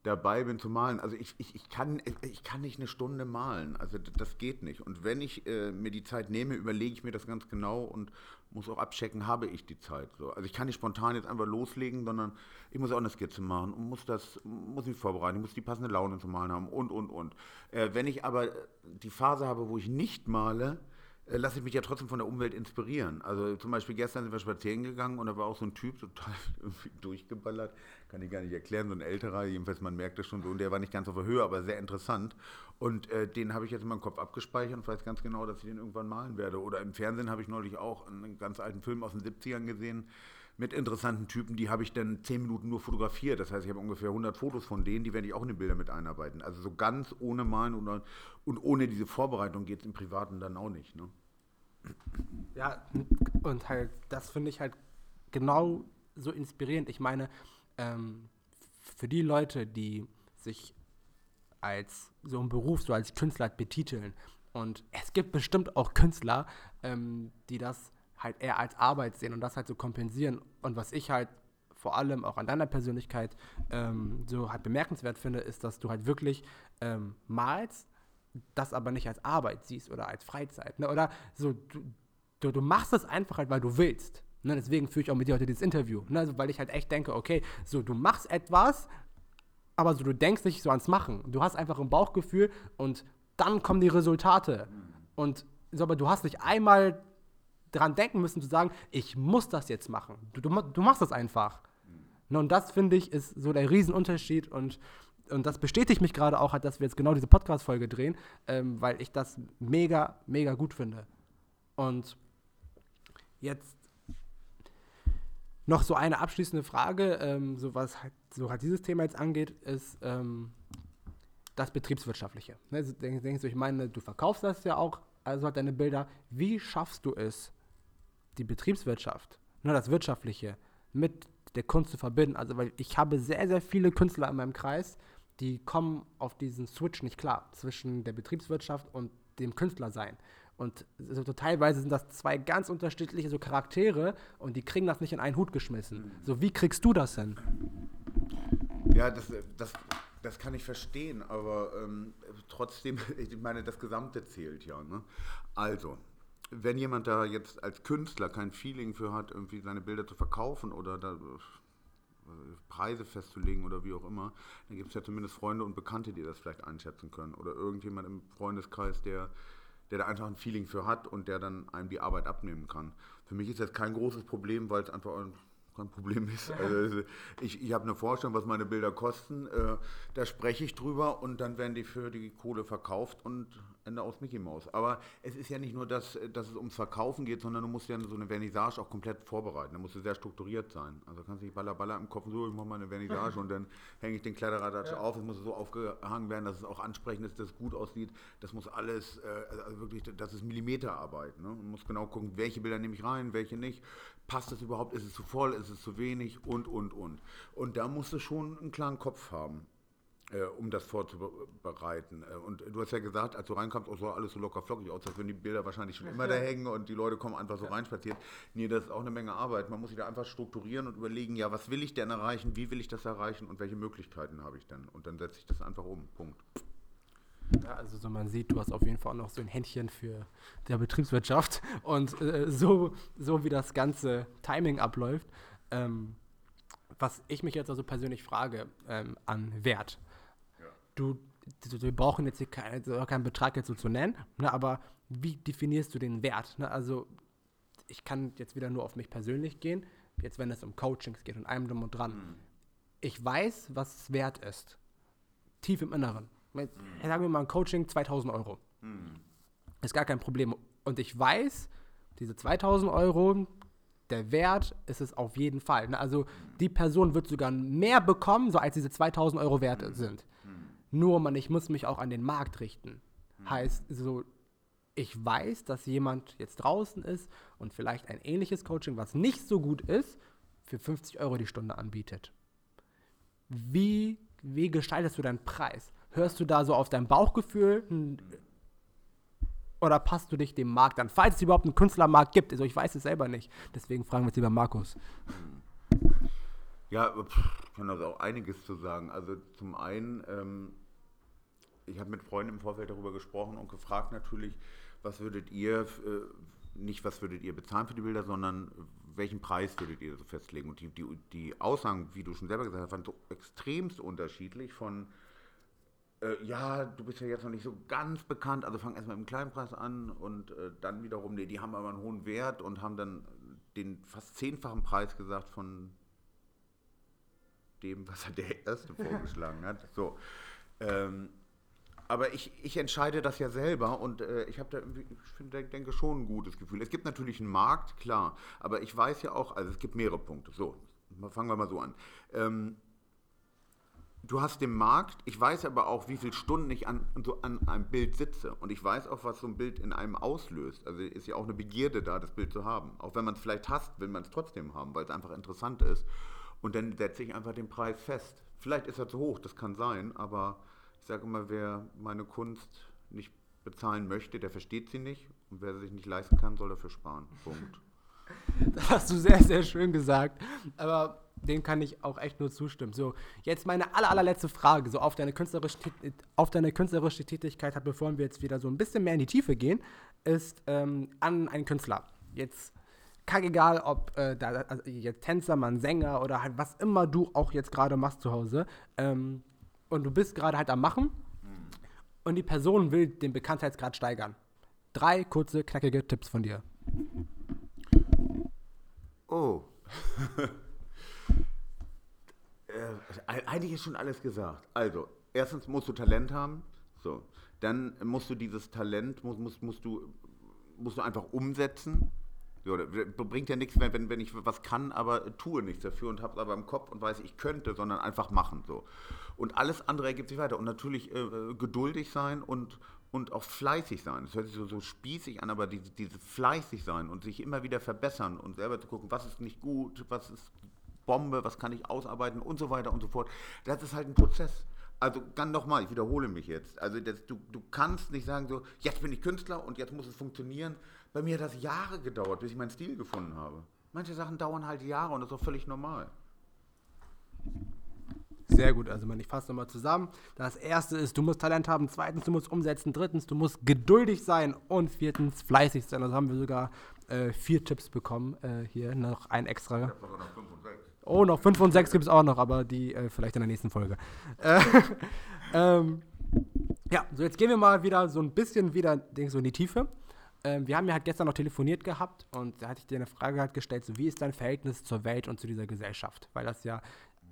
dabei bin zu malen. Also ich, ich, ich, kann, ich kann nicht eine Stunde malen. Also das geht nicht. Und wenn ich äh, mir die Zeit nehme, überlege ich mir das ganz genau und muss auch abchecken, habe ich die Zeit. So. Also ich kann nicht spontan jetzt einfach loslegen, sondern ich muss auch eine Skizze machen und muss das, muss mich vorbereiten, ich muss die passende Laune zum Malen haben und, und, und. Äh, wenn ich aber die Phase habe, wo ich nicht male, lasse ich mich ja trotzdem von der Umwelt inspirieren. Also zum Beispiel gestern sind wir spazieren gegangen und da war auch so ein Typ total durchgeballert, kann ich gar nicht erklären, so ein älterer, jedenfalls man merkt das schon so und der war nicht ganz auf der Höhe, aber sehr interessant und äh, den habe ich jetzt in meinem Kopf abgespeichert und weiß ganz genau, dass ich den irgendwann malen werde. Oder im Fernsehen habe ich neulich auch einen ganz alten Film aus den 70ern gesehen, mit interessanten Typen, die habe ich dann zehn Minuten nur fotografiert. Das heißt, ich habe ungefähr 100 Fotos von denen, die werde ich auch in die Bilder mit einarbeiten. Also so ganz ohne Malen und, und ohne diese Vorbereitung geht es im Privaten dann auch nicht. Ne? Ja, und halt, das finde ich halt genau so inspirierend. Ich meine, ähm, für die Leute, die sich als so einen Beruf, so als Künstler betiteln, und es gibt bestimmt auch Künstler, ähm, die das halt eher als Arbeit sehen und das halt so kompensieren. Und was ich halt vor allem auch an deiner Persönlichkeit ähm, so halt bemerkenswert finde, ist, dass du halt wirklich ähm, malst, das aber nicht als Arbeit siehst oder als Freizeit. Ne? Oder so, du, du, du machst es einfach halt, weil du willst. Ne? Deswegen führe ich auch mit dir heute dieses Interview. Ne? Also, weil ich halt echt denke, okay, so du machst etwas, aber so du denkst nicht so ans Machen. Du hast einfach ein Bauchgefühl und dann kommen die Resultate. Und so, aber du hast nicht einmal dran denken müssen zu sagen, ich muss das jetzt machen. Du, du, du machst das einfach. Mhm. Und das, finde ich, ist so der Riesenunterschied und, und das bestätigt mich gerade auch, dass wir jetzt genau diese Podcast-Folge drehen, ähm, weil ich das mega, mega gut finde. Und jetzt noch so eine abschließende Frage, ähm, so was halt, so halt dieses Thema jetzt angeht, ist ähm, das Betriebswirtschaftliche. Ne, denkst du, ich meine, du verkaufst das ja auch, also halt deine Bilder. Wie schaffst du es, die Betriebswirtschaft, ne, das Wirtschaftliche mit der Kunst zu verbinden. Also, weil ich habe sehr, sehr viele Künstler in meinem Kreis, die kommen auf diesen Switch nicht klar zwischen der Betriebswirtschaft und dem Künstlersein. Und so, teilweise sind das zwei ganz unterschiedliche so Charaktere und die kriegen das nicht in einen Hut geschmissen. Mhm. So, wie kriegst du das denn? Ja, das, das, das kann ich verstehen, aber ähm, trotzdem, ich meine, das Gesamte zählt ja. Ne? Also, wenn jemand da jetzt als Künstler kein Feeling für hat, irgendwie seine Bilder zu verkaufen oder da äh, Preise festzulegen oder wie auch immer, dann gibt es ja zumindest Freunde und Bekannte, die das vielleicht einschätzen können. Oder irgendjemand im Freundeskreis, der, der da einfach ein Feeling für hat und der dann einem die Arbeit abnehmen kann. Für mich ist das kein großes Problem, weil es einfach kein Problem ist. Also ich, ich habe eine Vorstellung, was meine Bilder kosten. Äh, da spreche ich drüber und dann werden die für die Kohle verkauft und Ende aus Mickey Mouse. Aber es ist ja nicht nur, das, dass es ums Verkaufen geht, sondern du musst ja so eine Vernissage auch komplett vorbereiten. Da musst du sehr strukturiert sein. Also kannst du nicht baller baller im Kopf so, ich mache mal eine Vernissage und dann hänge ich den Kleiderrad ja. auf. Es muss so aufgehangen werden, dass es auch ansprechend ist, dass es gut aussieht. Das muss alles, äh, also wirklich, das ist Millimeterarbeit. Ne? Man muss genau gucken, welche Bilder nehme ich rein, welche nicht. Passt das überhaupt? Ist es zu voll? Ist es zu wenig? Und, und, und. Und da musst du schon einen klaren Kopf haben äh, um das vorzubereiten. Äh, und du hast ja gesagt, als du reinkamst, oh, so alles so locker flockig aus, als würden die Bilder wahrscheinlich schon immer da hängen und die Leute kommen einfach so ja. reinspaziert. Nee, das ist auch eine Menge Arbeit. Man muss sich da einfach strukturieren und überlegen, ja, was will ich denn erreichen, wie will ich das erreichen und welche Möglichkeiten habe ich denn? Und dann setze ich das einfach um. Punkt. Ja, also so man sieht, du hast auf jeden Fall auch noch so ein Händchen für der Betriebswirtschaft und äh, so, so wie das ganze Timing abläuft, ähm, was ich mich jetzt also persönlich frage ähm, an Wert du, wir brauchen jetzt hier keinen, keinen Betrag jetzt so zu nennen, ne, aber wie definierst du den Wert? Ne? Also ich kann jetzt wieder nur auf mich persönlich gehen, jetzt wenn es um Coachings geht und allem drum und dran. Mhm. Ich weiß, was es wert ist. Tief im Inneren. Mit, Sagen wir mal ein Coaching 2000 Euro. Mhm. Ist gar kein Problem. Und ich weiß, diese 2000 Euro, der Wert ist es auf jeden Fall. Ne? Also die Person wird sogar mehr bekommen, so als diese 2000 Euro wert sind. Nur man, ich muss mich auch an den Markt richten. Heißt, so, ich weiß, dass jemand jetzt draußen ist und vielleicht ein ähnliches Coaching, was nicht so gut ist, für 50 Euro die Stunde anbietet. Wie, wie gestaltest du deinen Preis? Hörst du da so auf dein Bauchgefühl hm, oder passt du dich dem Markt an? Falls es überhaupt einen Künstlermarkt gibt. Also ich weiß es selber nicht. Deswegen fragen wir jetzt lieber Markus. Ja, ich kann also auch einiges zu sagen. Also zum einen, ähm, ich habe mit Freunden im Vorfeld darüber gesprochen und gefragt natürlich, was würdet ihr, äh, nicht was würdet ihr bezahlen für die Bilder, sondern welchen Preis würdet ihr so festlegen? Und die, die, die Aussagen, wie du schon selber gesagt hast, waren so extremst unterschiedlich von, äh, ja, du bist ja jetzt noch nicht so ganz bekannt, also fang erstmal im kleinen Preis an und äh, dann wiederum, nee, die haben aber einen hohen Wert und haben dann den fast zehnfachen Preis gesagt von dem, was er der Erste vorgeschlagen hat. So. Ähm, aber ich, ich entscheide das ja selber und äh, ich habe da irgendwie, ich find, denke schon ein gutes Gefühl. Es gibt natürlich einen Markt, klar, aber ich weiß ja auch, also es gibt mehrere Punkte. So, fangen wir mal so an. Ähm, du hast den Markt, ich weiß aber auch, wie viele Stunden ich an, so an einem Bild sitze. Und ich weiß auch, was so ein Bild in einem auslöst. Also ist ja auch eine Begierde da, das Bild zu haben. Auch wenn man es vielleicht hasst, will man es trotzdem haben, weil es einfach interessant ist. Und dann setze ich einfach den Preis fest. Vielleicht ist er zu hoch, das kann sein, aber ich sage immer, wer meine Kunst nicht bezahlen möchte, der versteht sie nicht. Und wer sie sich nicht leisten kann, soll dafür sparen. Punkt. Das hast du sehr, sehr schön gesagt. Aber dem kann ich auch echt nur zustimmen. So, jetzt meine aller, allerletzte Frage, so auf deine, künstlerische, auf deine künstlerische Tätigkeit, bevor wir jetzt wieder so ein bisschen mehr in die Tiefe gehen, ist ähm, an einen Künstler. Jetzt kackegal, ob äh, da, also jetzt Tänzer, Mann, Sänger oder halt was immer du auch jetzt gerade machst zu Hause. Ähm, und du bist gerade halt am Machen und die Person will den Bekanntheitsgrad steigern. Drei kurze, knackige Tipps von dir. Oh. äh, eigentlich ist schon alles gesagt. Also, erstens musst du Talent haben. So. Dann musst du dieses Talent, musst, musst, musst, du, musst du einfach umsetzen. So, bringt ja nichts, wenn, wenn ich was kann, aber tue nichts dafür und habe es aber im Kopf und weiß, ich könnte, sondern einfach machen. So. Und alles andere ergibt sich weiter. Und natürlich äh, geduldig sein und, und auch fleißig sein. Das hört sich so, so spießig an, aber diese, diese fleißig sein und sich immer wieder verbessern und selber zu gucken, was ist nicht gut, was ist Bombe, was kann ich ausarbeiten und so weiter und so fort. Das ist halt ein Prozess. Also dann nochmal, ich wiederhole mich jetzt. Also das, du, du kannst nicht sagen so, jetzt bin ich Künstler und jetzt muss es funktionieren. Bei mir hat das Jahre gedauert, bis ich meinen Stil gefunden habe. Manche Sachen dauern halt Jahre und das ist auch völlig normal. Sehr gut, also ich fasse nochmal zusammen. Das erste ist, du musst Talent haben, zweitens, du musst umsetzen, drittens, du musst geduldig sein und viertens, fleißig sein. Also haben wir sogar äh, vier Tipps bekommen. Äh, hier noch ein extra. Ich noch fünf und sechs. Oh, noch fünf und sechs gibt es auch noch, aber die äh, vielleicht in der nächsten Folge. Äh, ähm, ja, so jetzt gehen wir mal wieder so ein bisschen wieder so in die Tiefe. Ähm, wir haben ja halt gestern noch telefoniert gehabt und da hatte ich dir eine Frage halt gestellt, so wie ist dein Verhältnis zur Welt und zu dieser Gesellschaft? Weil das ja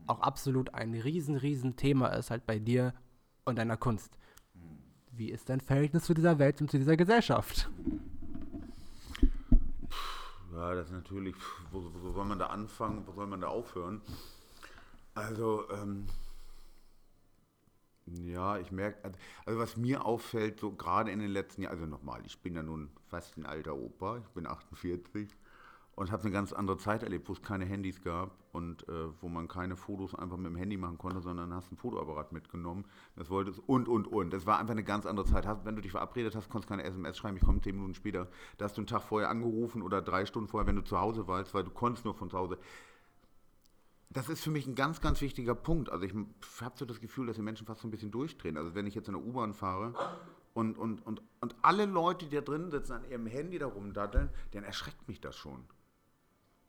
auch absolut ein riesen, riesen Thema ist halt bei dir und deiner Kunst. Wie ist dein Verhältnis zu dieser Welt und zu dieser Gesellschaft? Ja, das ist natürlich, wo, wo soll man da anfangen, wo soll man da aufhören? Also, ähm, ja, ich merke, also was mir auffällt, so gerade in den letzten Jahren, also nochmal, ich bin ja nun fast ein alter Opa, ich bin 48 und habe eine ganz andere Zeit erlebt, wo es keine Handys gab und äh, wo man keine Fotos einfach mit dem Handy machen konnte, sondern hast einen Fotoapparat mitgenommen, das wolltest und, und, und. Das war einfach eine ganz andere Zeit. Hast, wenn du dich verabredet hast, konntest keine SMS schreiben, ich komme zehn Minuten später. Da hast du einen Tag vorher angerufen oder drei Stunden vorher, wenn du zu Hause warst, weil du konntest nur von zu Hause das ist für mich ein ganz, ganz wichtiger Punkt. Also ich habe so das Gefühl, dass die Menschen fast so ein bisschen durchdrehen. Also wenn ich jetzt in der U-Bahn fahre und, und, und, und alle Leute, die da drin sitzen, an ihrem Handy da rumdatteln, dann erschreckt mich das schon.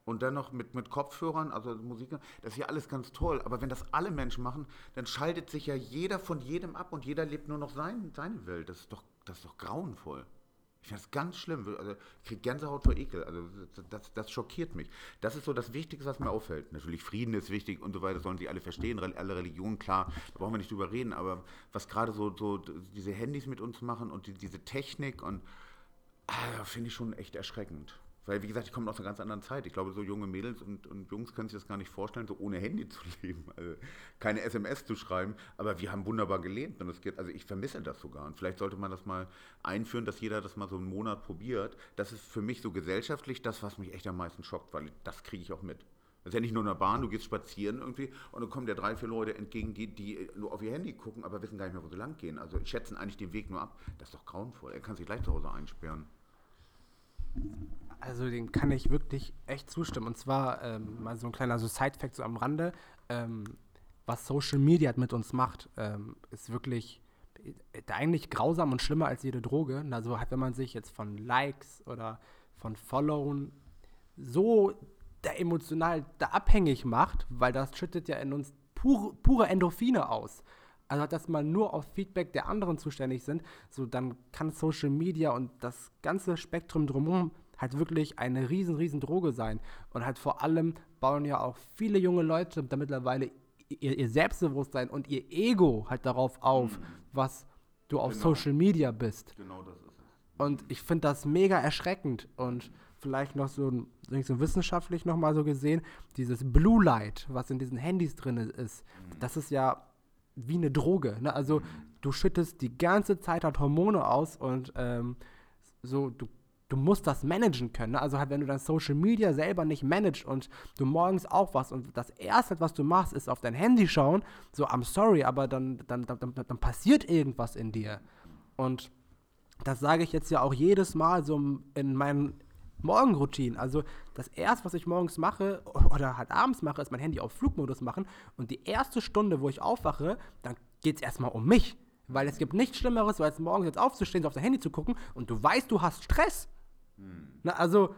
Und dann noch mit, mit Kopfhörern, also Musik, das ist ja alles ganz toll. Aber wenn das alle Menschen machen, dann schaltet sich ja jeder von jedem ab und jeder lebt nur noch sein, seine Welt. Das ist doch, das ist doch grauenvoll. Ich finde das ganz schlimm. Also, ich kriege Gänsehaut vor Ekel. Also, das, das, das, schockiert mich. Das ist so das Wichtigste, was mir auffällt. Natürlich, Frieden ist wichtig und so weiter, sollen sie alle verstehen. Alle Religionen, klar, da brauchen wir nicht drüber reden. Aber was gerade so, so diese Handys mit uns machen und die, diese Technik und ah, finde ich schon echt erschreckend. Weil, wie gesagt, ich komme aus einer ganz anderen Zeit. Ich glaube, so junge Mädels und, und Jungs können sich das gar nicht vorstellen, so ohne Handy zu leben. Also keine SMS zu schreiben. Aber wir haben wunderbar gelebt. Und es geht, also ich vermisse das sogar. Und vielleicht sollte man das mal einführen, dass jeder das mal so einen Monat probiert. Das ist für mich so gesellschaftlich das, was mich echt am meisten schockt, weil das kriege ich auch mit. Das ist ja nicht nur in der Bahn, du gehst spazieren irgendwie und dann kommen dir drei, vier Leute entgegen, die, die nur auf ihr Handy gucken, aber wissen gar nicht mehr, wo sie lang gehen. Also schätzen eigentlich den Weg nur ab. Das ist doch grauenvoll. Er kann sich gleich zu Hause einsperren. Also den kann ich wirklich echt zustimmen. Und zwar ähm, mal so ein kleiner so Side-Fact so am Rande. Ähm, was Social Media mit uns macht, ähm, ist wirklich äh, eigentlich grausam und schlimmer als jede Droge. Also halt, wenn man sich jetzt von Likes oder von Followen so da emotional da abhängig macht, weil das schüttet ja in uns pure, pure Endorphine aus. Also dass man nur auf Feedback der anderen zuständig sind, so dann kann Social Media und das ganze Spektrum drumherum halt wirklich eine riesen, riesen Droge sein. Und halt vor allem bauen ja auch viele junge Leute da mittlerweile ihr, ihr Selbstbewusstsein und ihr Ego halt darauf auf, mhm. was du auf genau. Social Media bist. Genau das ist es. Und ich finde das mega erschreckend und vielleicht noch so, so wissenschaftlich nochmal so gesehen, dieses Blue Light, was in diesen Handys drin ist, mhm. das ist ja wie eine Droge. Ne? Also mhm. du schüttest die ganze Zeit halt Hormone aus und ähm, so, du du musst das managen können. Ne? Also halt, wenn du dein Social Media selber nicht managst und du morgens aufwachst und das Erste, was du machst, ist auf dein Handy schauen, so, I'm sorry, aber dann, dann, dann, dann passiert irgendwas in dir. Und das sage ich jetzt ja auch jedes Mal so in meinen Morgenroutinen. Also das Erste, was ich morgens mache oder halt abends mache, ist mein Handy auf Flugmodus machen. Und die erste Stunde, wo ich aufwache, dann geht es erstmal um mich. Weil es gibt nichts Schlimmeres, als morgens jetzt aufzustehen, so auf dein Handy zu gucken und du weißt, du hast Stress. Hm. Na, also,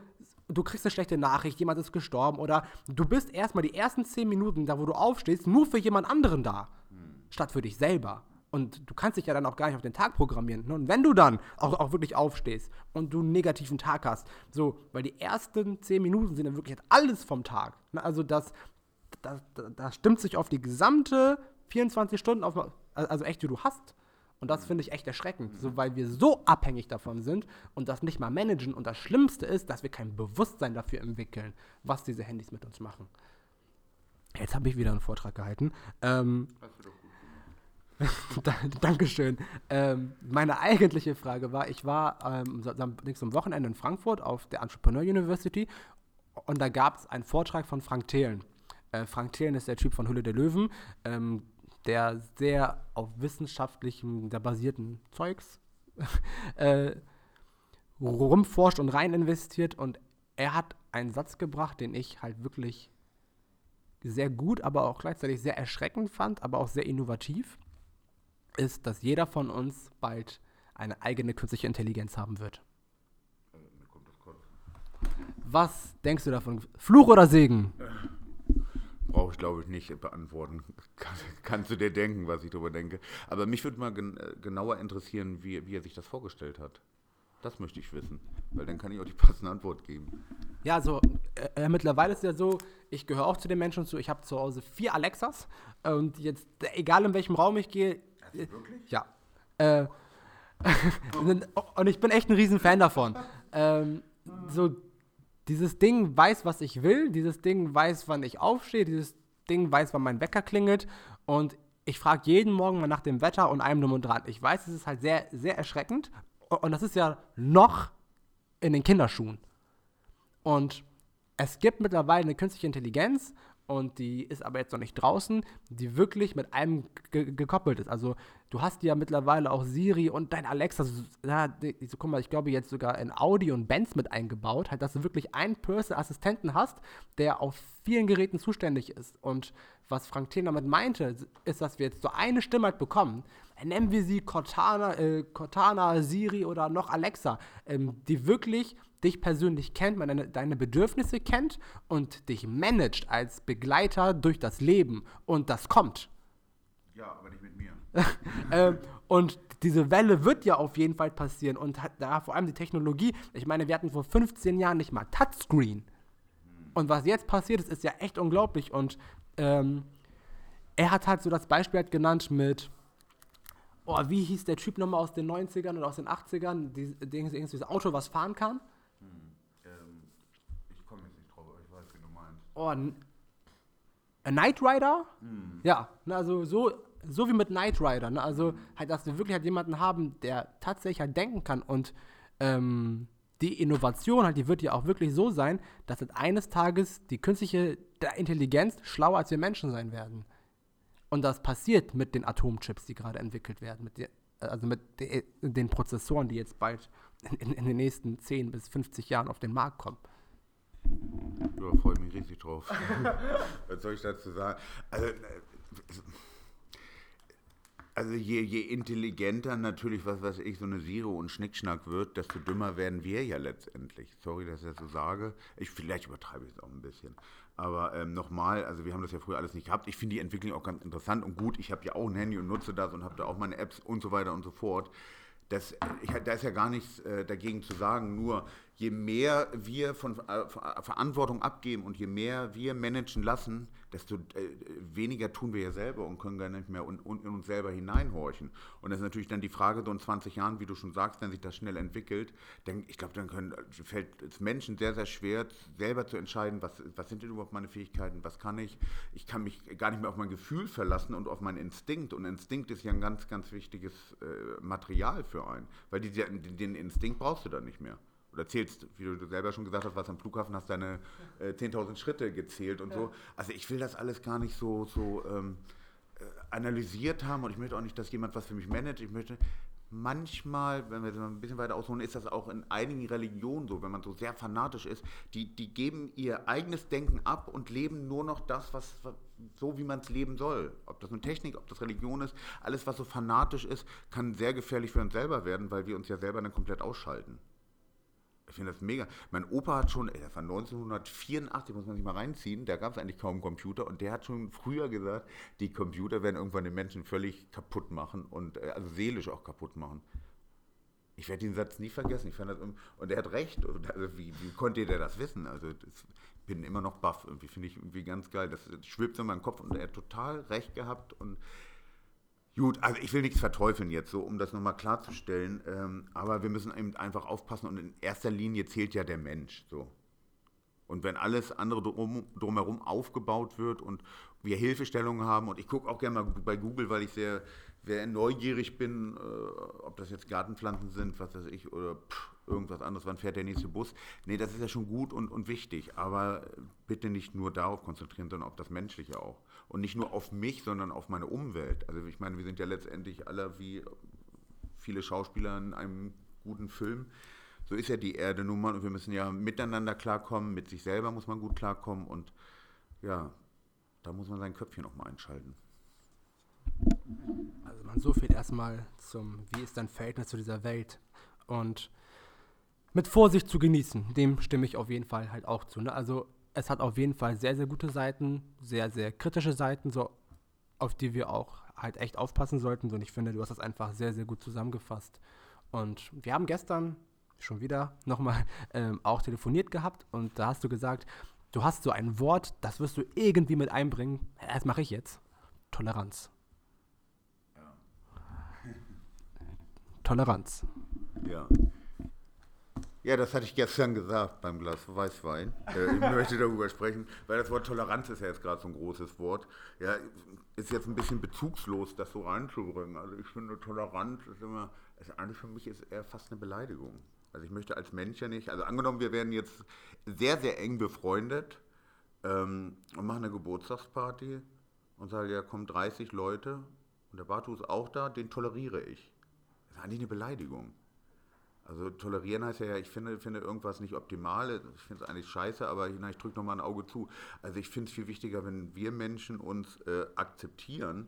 du kriegst eine schlechte Nachricht, jemand ist gestorben oder du bist erstmal die ersten zehn Minuten, da wo du aufstehst, nur für jemand anderen da, hm. statt für dich selber. Und du kannst dich ja dann auch gar nicht auf den Tag programmieren. Und wenn du dann auch, auch wirklich aufstehst und du einen negativen Tag hast, so, weil die ersten zehn Minuten sind dann wirklich alles vom Tag. Also das, das, das stimmt sich auf die gesamte 24 Stunden auf, also echt, die du hast. Und das finde ich echt erschreckend, so, weil wir so abhängig davon sind und das nicht mal managen. Und das Schlimmste ist, dass wir kein Bewusstsein dafür entwickeln, was diese Handys mit uns machen. Jetzt habe ich wieder einen Vortrag gehalten. Ähm, Dankeschön. Ähm, meine eigentliche Frage war, ich war ähm, am Wochenende in Frankfurt auf der Entrepreneur University und da gab es einen Vortrag von Frank Thelen. Äh, Frank Thelen ist der Typ von Hülle der Löwen, ähm, der sehr auf wissenschaftlichem, der basierten Zeugs äh, rumforscht und rein investiert. Und er hat einen Satz gebracht, den ich halt wirklich sehr gut, aber auch gleichzeitig sehr erschreckend fand, aber auch sehr innovativ, ist, dass jeder von uns bald eine eigene künstliche Intelligenz haben wird. Was denkst du davon? Fluch oder Segen? Ich, glaube ich, nicht beantworten. Kann, kannst du dir denken, was ich darüber denke. Aber mich würde mal gen äh, genauer interessieren, wie, wie er sich das vorgestellt hat. Das möchte ich wissen, weil dann kann ich auch die passende Antwort geben. Ja, also äh, äh mittlerweile ist ja so, ich gehöre auch zu den Menschen zu, ich habe zu Hause vier Alexas und jetzt, egal in welchem Raum ich gehe. Äh, wirklich? Ja. Äh, und ich bin echt ein Riesenfan davon. Ähm, so dieses Ding weiß, was ich will, dieses Ding weiß, wann ich aufstehe, dieses Ding weiß, wann mein Wecker klingelt und ich frage jeden Morgen mal nach dem Wetter und allem drum und dran. Ich weiß, es ist halt sehr, sehr erschreckend und das ist ja noch in den Kinderschuhen. Und es gibt mittlerweile eine künstliche Intelligenz und die ist aber jetzt noch nicht draußen, die wirklich mit einem gekoppelt ist. Also du hast ja mittlerweile auch Siri und dein Alexa, ja, so, guck mal, ich glaube jetzt sogar in Audi und Benz mit eingebaut, halt, dass du wirklich einen Personal-Assistenten hast, der auf vielen Geräten zuständig ist. Und was Frank Thien damit meinte, ist, dass wir jetzt so eine Stimme halt bekommen, nennen wir sie Cortana, äh, Cortana, Siri oder noch Alexa, ähm, die wirklich dich persönlich kennt, man deine, deine Bedürfnisse kennt und dich managt als Begleiter durch das Leben. Und das kommt. Ja, aber nicht mit mir. ähm, und diese Welle wird ja auf jeden Fall passieren und da vor allem die Technologie, ich meine, wir hatten vor 15 Jahren nicht mal Touchscreen. Und was jetzt passiert ist, ist ja echt unglaublich und ähm, er hat halt so das Beispiel halt genannt mit, oh, wie hieß der Typ nochmal aus den 90ern oder aus den 80ern, die, die, dieses Auto, was fahren kann? Hm, ähm, ich komme jetzt nicht drauf, aber ich weiß, wie du meinst. Oh, A Knight Rider? Hm. Ja, ne, also so, so wie mit Knight Rider. Ne? Also halt, dass wir wirklich halt jemanden haben, der tatsächlich halt denken kann und ähm, die Innovation halt, die wird ja auch wirklich so sein, dass halt eines Tages die künstliche Intelligenz schlauer als wir Menschen sein werden. Und das passiert mit den Atomchips, die gerade entwickelt werden, mit den, also mit de, den Prozessoren, die jetzt bald in, in, den nächsten 10 bis 50 Jahren auf den Markt kommen. Da freue ich mich richtig drauf. Was soll ich dazu sagen? Also, äh, also je, je, intelligenter natürlich, was weiß ich, so eine Siro und Schnickschnack wird, desto dümmer werden wir ja letztendlich. Sorry, dass ich das so sage. Ich, vielleicht übertreibe ich es auch ein bisschen. Aber ähm, nochmal, also wir haben das ja früher alles nicht gehabt. Ich finde die Entwicklung auch ganz interessant und gut. Ich habe ja auch ein Handy und nutze das und habe da auch meine Apps und so weiter und so fort. Das, ich, da ist ja gar nichts äh, dagegen zu sagen, nur je mehr wir von äh, Verantwortung abgeben und je mehr wir managen lassen, desto äh, weniger tun wir ja selber und können gar nicht mehr in, in, uns selber hineinhorchen. Und das ist natürlich dann die Frage, so in 20 Jahren, wie du schon sagst, wenn sich das schnell entwickelt, dann, ich glaube, dann können, fällt es Menschen sehr, sehr schwer, selber zu entscheiden, was, was sind denn überhaupt meine Fähigkeiten, was kann ich. Ich kann mich gar nicht mehr auf mein Gefühl verlassen und auf meinen Instinkt. Und Instinkt ist ja ein ganz, ganz wichtiges äh, Material für einen, weil die, den Instinkt brauchst du dann nicht mehr oder zählst, wie du selber schon gesagt hast, was am Flughafen hast, deine äh, 10.000 Schritte gezählt und ja. so. Also ich will das alles gar nicht so, so ähm, äh, analysiert haben und ich möchte auch nicht, dass jemand was für mich managt. Ich möchte manchmal, wenn wir ein bisschen weiter ausholen, ist das auch in einigen Religionen so, wenn man so sehr fanatisch ist, die, die geben ihr eigenes Denken ab und leben nur noch das, was so wie man es leben soll. Ob das nun Technik, ob das Religion ist, alles, was so fanatisch ist, kann sehr gefährlich für uns selber werden, weil wir uns ja selber dann komplett ausschalten. Ich finde das mega. Mein Opa hat schon, ey, das war 1984, muss man sich mal reinziehen, da gab es eigentlich kaum Computer und der hat schon früher gesagt, die Computer werden irgendwann den Menschen völlig kaputt machen und äh, also seelisch auch kaputt machen. Ich werde den Satz nie vergessen. Ich fand das, und er hat recht. Also wie, wie konnte der das wissen? Also ich bin immer noch baff. Irgendwie finde ich irgendwie ganz geil. Das, das schwebt in meinem Kopf und er hat total recht gehabt und Gut, also ich will nichts verteufeln jetzt, so um das nochmal klarzustellen, ähm, aber wir müssen eben einfach aufpassen und in erster Linie zählt ja der Mensch. So. Und wenn alles andere drum, drumherum aufgebaut wird und wir Hilfestellungen haben, und ich gucke auch gerne mal bei Google, weil ich sehr, sehr neugierig bin, äh, ob das jetzt Gartenpflanzen sind, was weiß ich, oder pff, irgendwas anderes, wann fährt der nächste Bus. Nee, das ist ja schon gut und, und wichtig, aber bitte nicht nur darauf konzentrieren, sondern auf das Menschliche auch und nicht nur auf mich, sondern auf meine Umwelt. Also ich meine, wir sind ja letztendlich alle wie viele Schauspieler in einem guten Film. So ist ja die Erde nun mal und wir müssen ja miteinander klarkommen, mit sich selber muss man gut klarkommen und ja, da muss man sein Köpfchen auch mal einschalten. Also man so viel erstmal zum, wie ist dein Verhältnis zu dieser Welt und mit Vorsicht zu genießen, dem stimme ich auf jeden Fall halt auch zu. Ne? Also es hat auf jeden Fall sehr, sehr gute Seiten, sehr, sehr kritische Seiten, so auf die wir auch halt echt aufpassen sollten. Und ich finde, du hast das einfach sehr, sehr gut zusammengefasst. Und wir haben gestern schon wieder nochmal ähm, auch telefoniert gehabt und da hast du gesagt, du hast so ein Wort, das wirst du irgendwie mit einbringen. Das mache ich jetzt. Toleranz. Ja. Toleranz. Ja. Ja, das hatte ich gestern gesagt beim Glas Weißwein. Äh, ich möchte darüber sprechen, weil das Wort Toleranz ist ja jetzt gerade so ein großes Wort. Ja, ist jetzt ein bisschen bezugslos, das so reinzubringen. Also ich finde, Toleranz ist immer, ist eigentlich für mich ist eher fast eine Beleidigung. Also ich möchte als Mensch ja nicht, also angenommen, wir werden jetzt sehr, sehr eng befreundet ähm, und machen eine Geburtstagsparty und sagen, ja, kommen 30 Leute und der Bartu ist auch da, den toleriere ich. Das ist eigentlich eine Beleidigung. Also tolerieren heißt ja, ich finde, finde irgendwas nicht optimal, ich finde es eigentlich scheiße, aber na, ich drücke nochmal ein Auge zu. Also ich finde es viel wichtiger, wenn wir Menschen uns äh, akzeptieren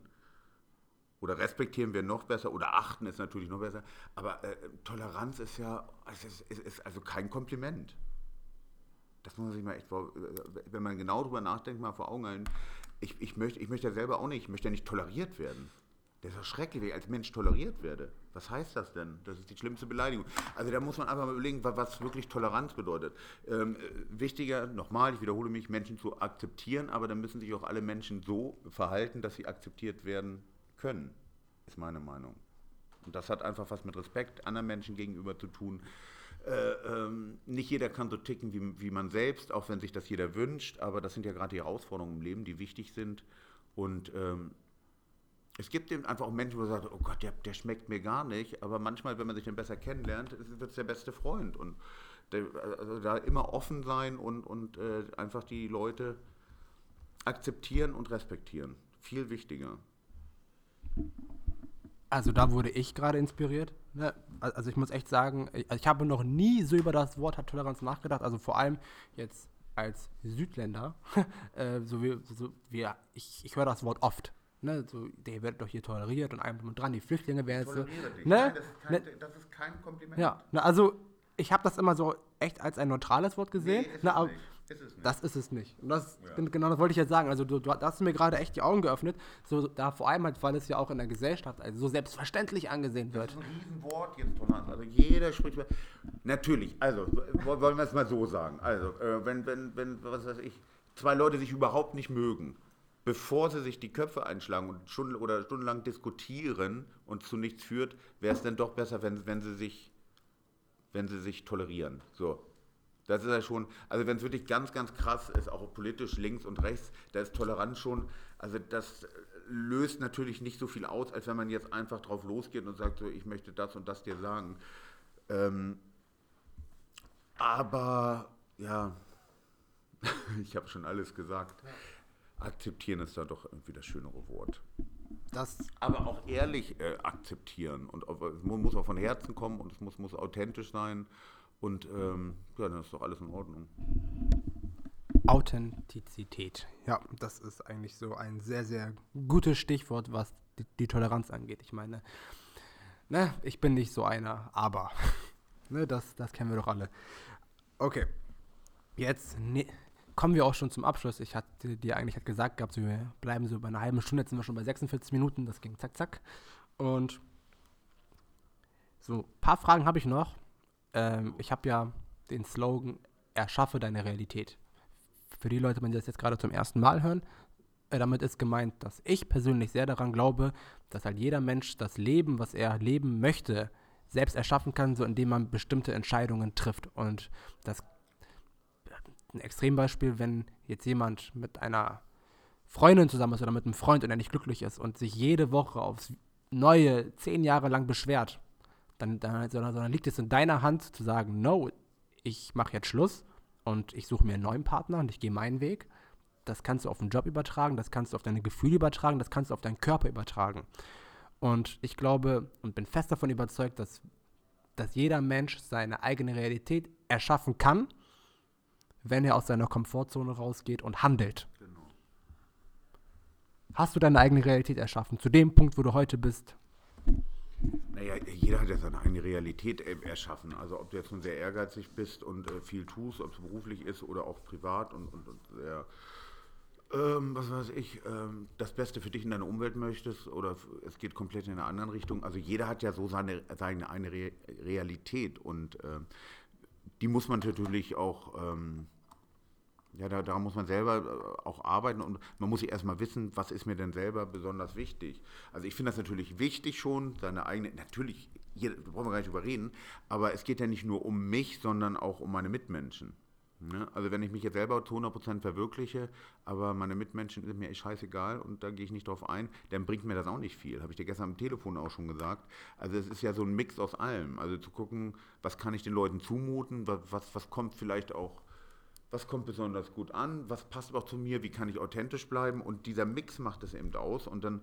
oder respektieren wir noch besser oder achten ist natürlich noch besser, aber äh, Toleranz ist ja, es ist, ist, ist also kein Kompliment. Das muss man sich mal echt, wenn man genau drüber nachdenkt, mal vor Augen halten. Ich, ich, möchte, ich möchte ja selber auch nicht, ich möchte ja nicht toleriert werden. Das ist doch schrecklich, wenn ich als Mensch toleriert werde. Was heißt das denn? Das ist die schlimmste Beleidigung. Also da muss man einfach mal überlegen, was wirklich Toleranz bedeutet. Ähm, äh, wichtiger, nochmal, ich wiederhole mich, Menschen zu akzeptieren, aber dann müssen sich auch alle Menschen so verhalten, dass sie akzeptiert werden können, ist meine Meinung. Und das hat einfach was mit Respekt anderen Menschen gegenüber zu tun. Äh, ähm, nicht jeder kann so ticken wie, wie man selbst, auch wenn sich das jeder wünscht, aber das sind ja gerade die Herausforderungen im Leben, die wichtig sind. Und ähm, es gibt eben einfach auch Menschen, wo man sagt, oh Gott, der, der, schmeckt mir gar nicht, aber manchmal, wenn man sich dann besser kennenlernt, wird es der beste Freund. Und der, also da immer offen sein und, und äh, einfach die Leute akzeptieren und respektieren. Viel wichtiger. Also da wurde ich gerade inspiriert. Ne? Also ich muss echt sagen, ich, also ich habe noch nie so über das Wort Toleranz nachgedacht. Also vor allem jetzt als Südländer, äh, so wie, so wie ich, ich höre das Wort oft. Ne, so, der wird doch hier toleriert und einem dran, die Flüchtlinge werden jetzt so. Ne? Nein, das, ist kein, ne? das ist kein Kompliment. Ja, ne, also ich habe das immer so echt als ein neutrales Wort gesehen. Nee, ne, aber. Ist es nicht. Das ist es nicht. Und das, ja. genau das wollte ich jetzt sagen. Also du, du hast mir gerade echt die Augen geöffnet. So, da vor allem halt, weil es ja auch in der Gesellschaft also so selbstverständlich angesehen wird. Das ist ein Riesenwort jetzt, Thomas. Also jeder spricht Natürlich, also wollen wir es mal so sagen. Also, äh, wenn, wenn, wenn, was weiß ich, zwei Leute sich überhaupt nicht mögen, bevor sie sich die Köpfe einschlagen und Stunden oder stundenlang diskutieren und zu nichts führt, wäre es dann doch besser, wenn, wenn sie sich wenn sie sich tolerieren. So, das ist ja schon, also wenn es wirklich ganz, ganz krass ist, auch politisch links und rechts, da ist Toleranz schon, also das löst natürlich nicht so viel aus, als wenn man jetzt einfach drauf losgeht und sagt, so, ich möchte das und das dir sagen. Ähm, aber ja, ich habe schon alles gesagt. Akzeptieren ist da doch irgendwie das schönere Wort. Das aber auch ehrlich äh, akzeptieren und es muss auch von Herzen kommen und es muss, muss authentisch sein und ähm, ja, dann ist doch alles in Ordnung. Authentizität. Ja, das ist eigentlich so ein sehr, sehr gutes Stichwort, was die, die Toleranz angeht. Ich meine, ne, ich bin nicht so einer, aber ne, das, das kennen wir doch alle. Okay, jetzt ne, kommen wir auch schon zum Abschluss. Ich hatte dir eigentlich hat gesagt gehabt, wir bleiben so bei einer halben Stunde, jetzt sind wir schon bei 46 Minuten, das ging zack, zack. Und so, ein paar Fragen habe ich noch ähm, ich habe ja den Slogan, erschaffe deine Realität. Für die Leute, die das jetzt gerade zum ersten Mal hören, äh, damit ist gemeint, dass ich persönlich sehr daran glaube, dass halt jeder Mensch das Leben, was er leben möchte, selbst erschaffen kann, so indem man bestimmte Entscheidungen trifft. Und das ein Extrembeispiel, wenn jetzt jemand mit einer Freundin zusammen ist oder mit einem Freund und er nicht glücklich ist und sich jede Woche aufs Neue zehn Jahre lang beschwert dann, dann, sondern, sondern liegt es in deiner Hand zu sagen, no, ich mache jetzt Schluss und ich suche mir einen neuen Partner und ich gehe meinen Weg. Das kannst du auf den Job übertragen, das kannst du auf deine Gefühle übertragen, das kannst du auf deinen Körper übertragen. Und ich glaube und bin fest davon überzeugt, dass, dass jeder Mensch seine eigene Realität erschaffen kann, wenn er aus seiner Komfortzone rausgeht und handelt. Genau. Hast du deine eigene Realität erschaffen, zu dem Punkt, wo du heute bist? Naja, jeder hat ja seine eigene Realität äh, erschaffen. Also ob du jetzt nun sehr ehrgeizig bist und äh, viel tust, ob es beruflich ist oder auch privat und, und, und sehr, ähm, was weiß ich, ähm, das Beste für dich in deiner Umwelt möchtest oder es geht komplett in eine andere Richtung. Also jeder hat ja so seine, seine eine Re Realität und äh, die muss man natürlich auch ähm, ja, da, daran muss man selber äh, auch arbeiten und man muss sich erstmal wissen, was ist mir denn selber besonders wichtig. Also ich finde das natürlich wichtig schon, seine eigene, natürlich, hier brauchen wir gar nicht drüber reden, aber es geht ja nicht nur um mich, sondern auch um meine Mitmenschen. Ne? Also wenn ich mich jetzt selber zu 100% verwirkliche, aber meine Mitmenschen sind mir echt scheißegal und da gehe ich nicht drauf ein, dann bringt mir das auch nicht viel. Habe ich dir gestern am Telefon auch schon gesagt. Also es ist ja so ein Mix aus allem. Also zu gucken, was kann ich den Leuten zumuten, was, was, was kommt vielleicht auch was kommt besonders gut an, was passt auch zu mir, wie kann ich authentisch bleiben und dieser Mix macht es eben aus und dann,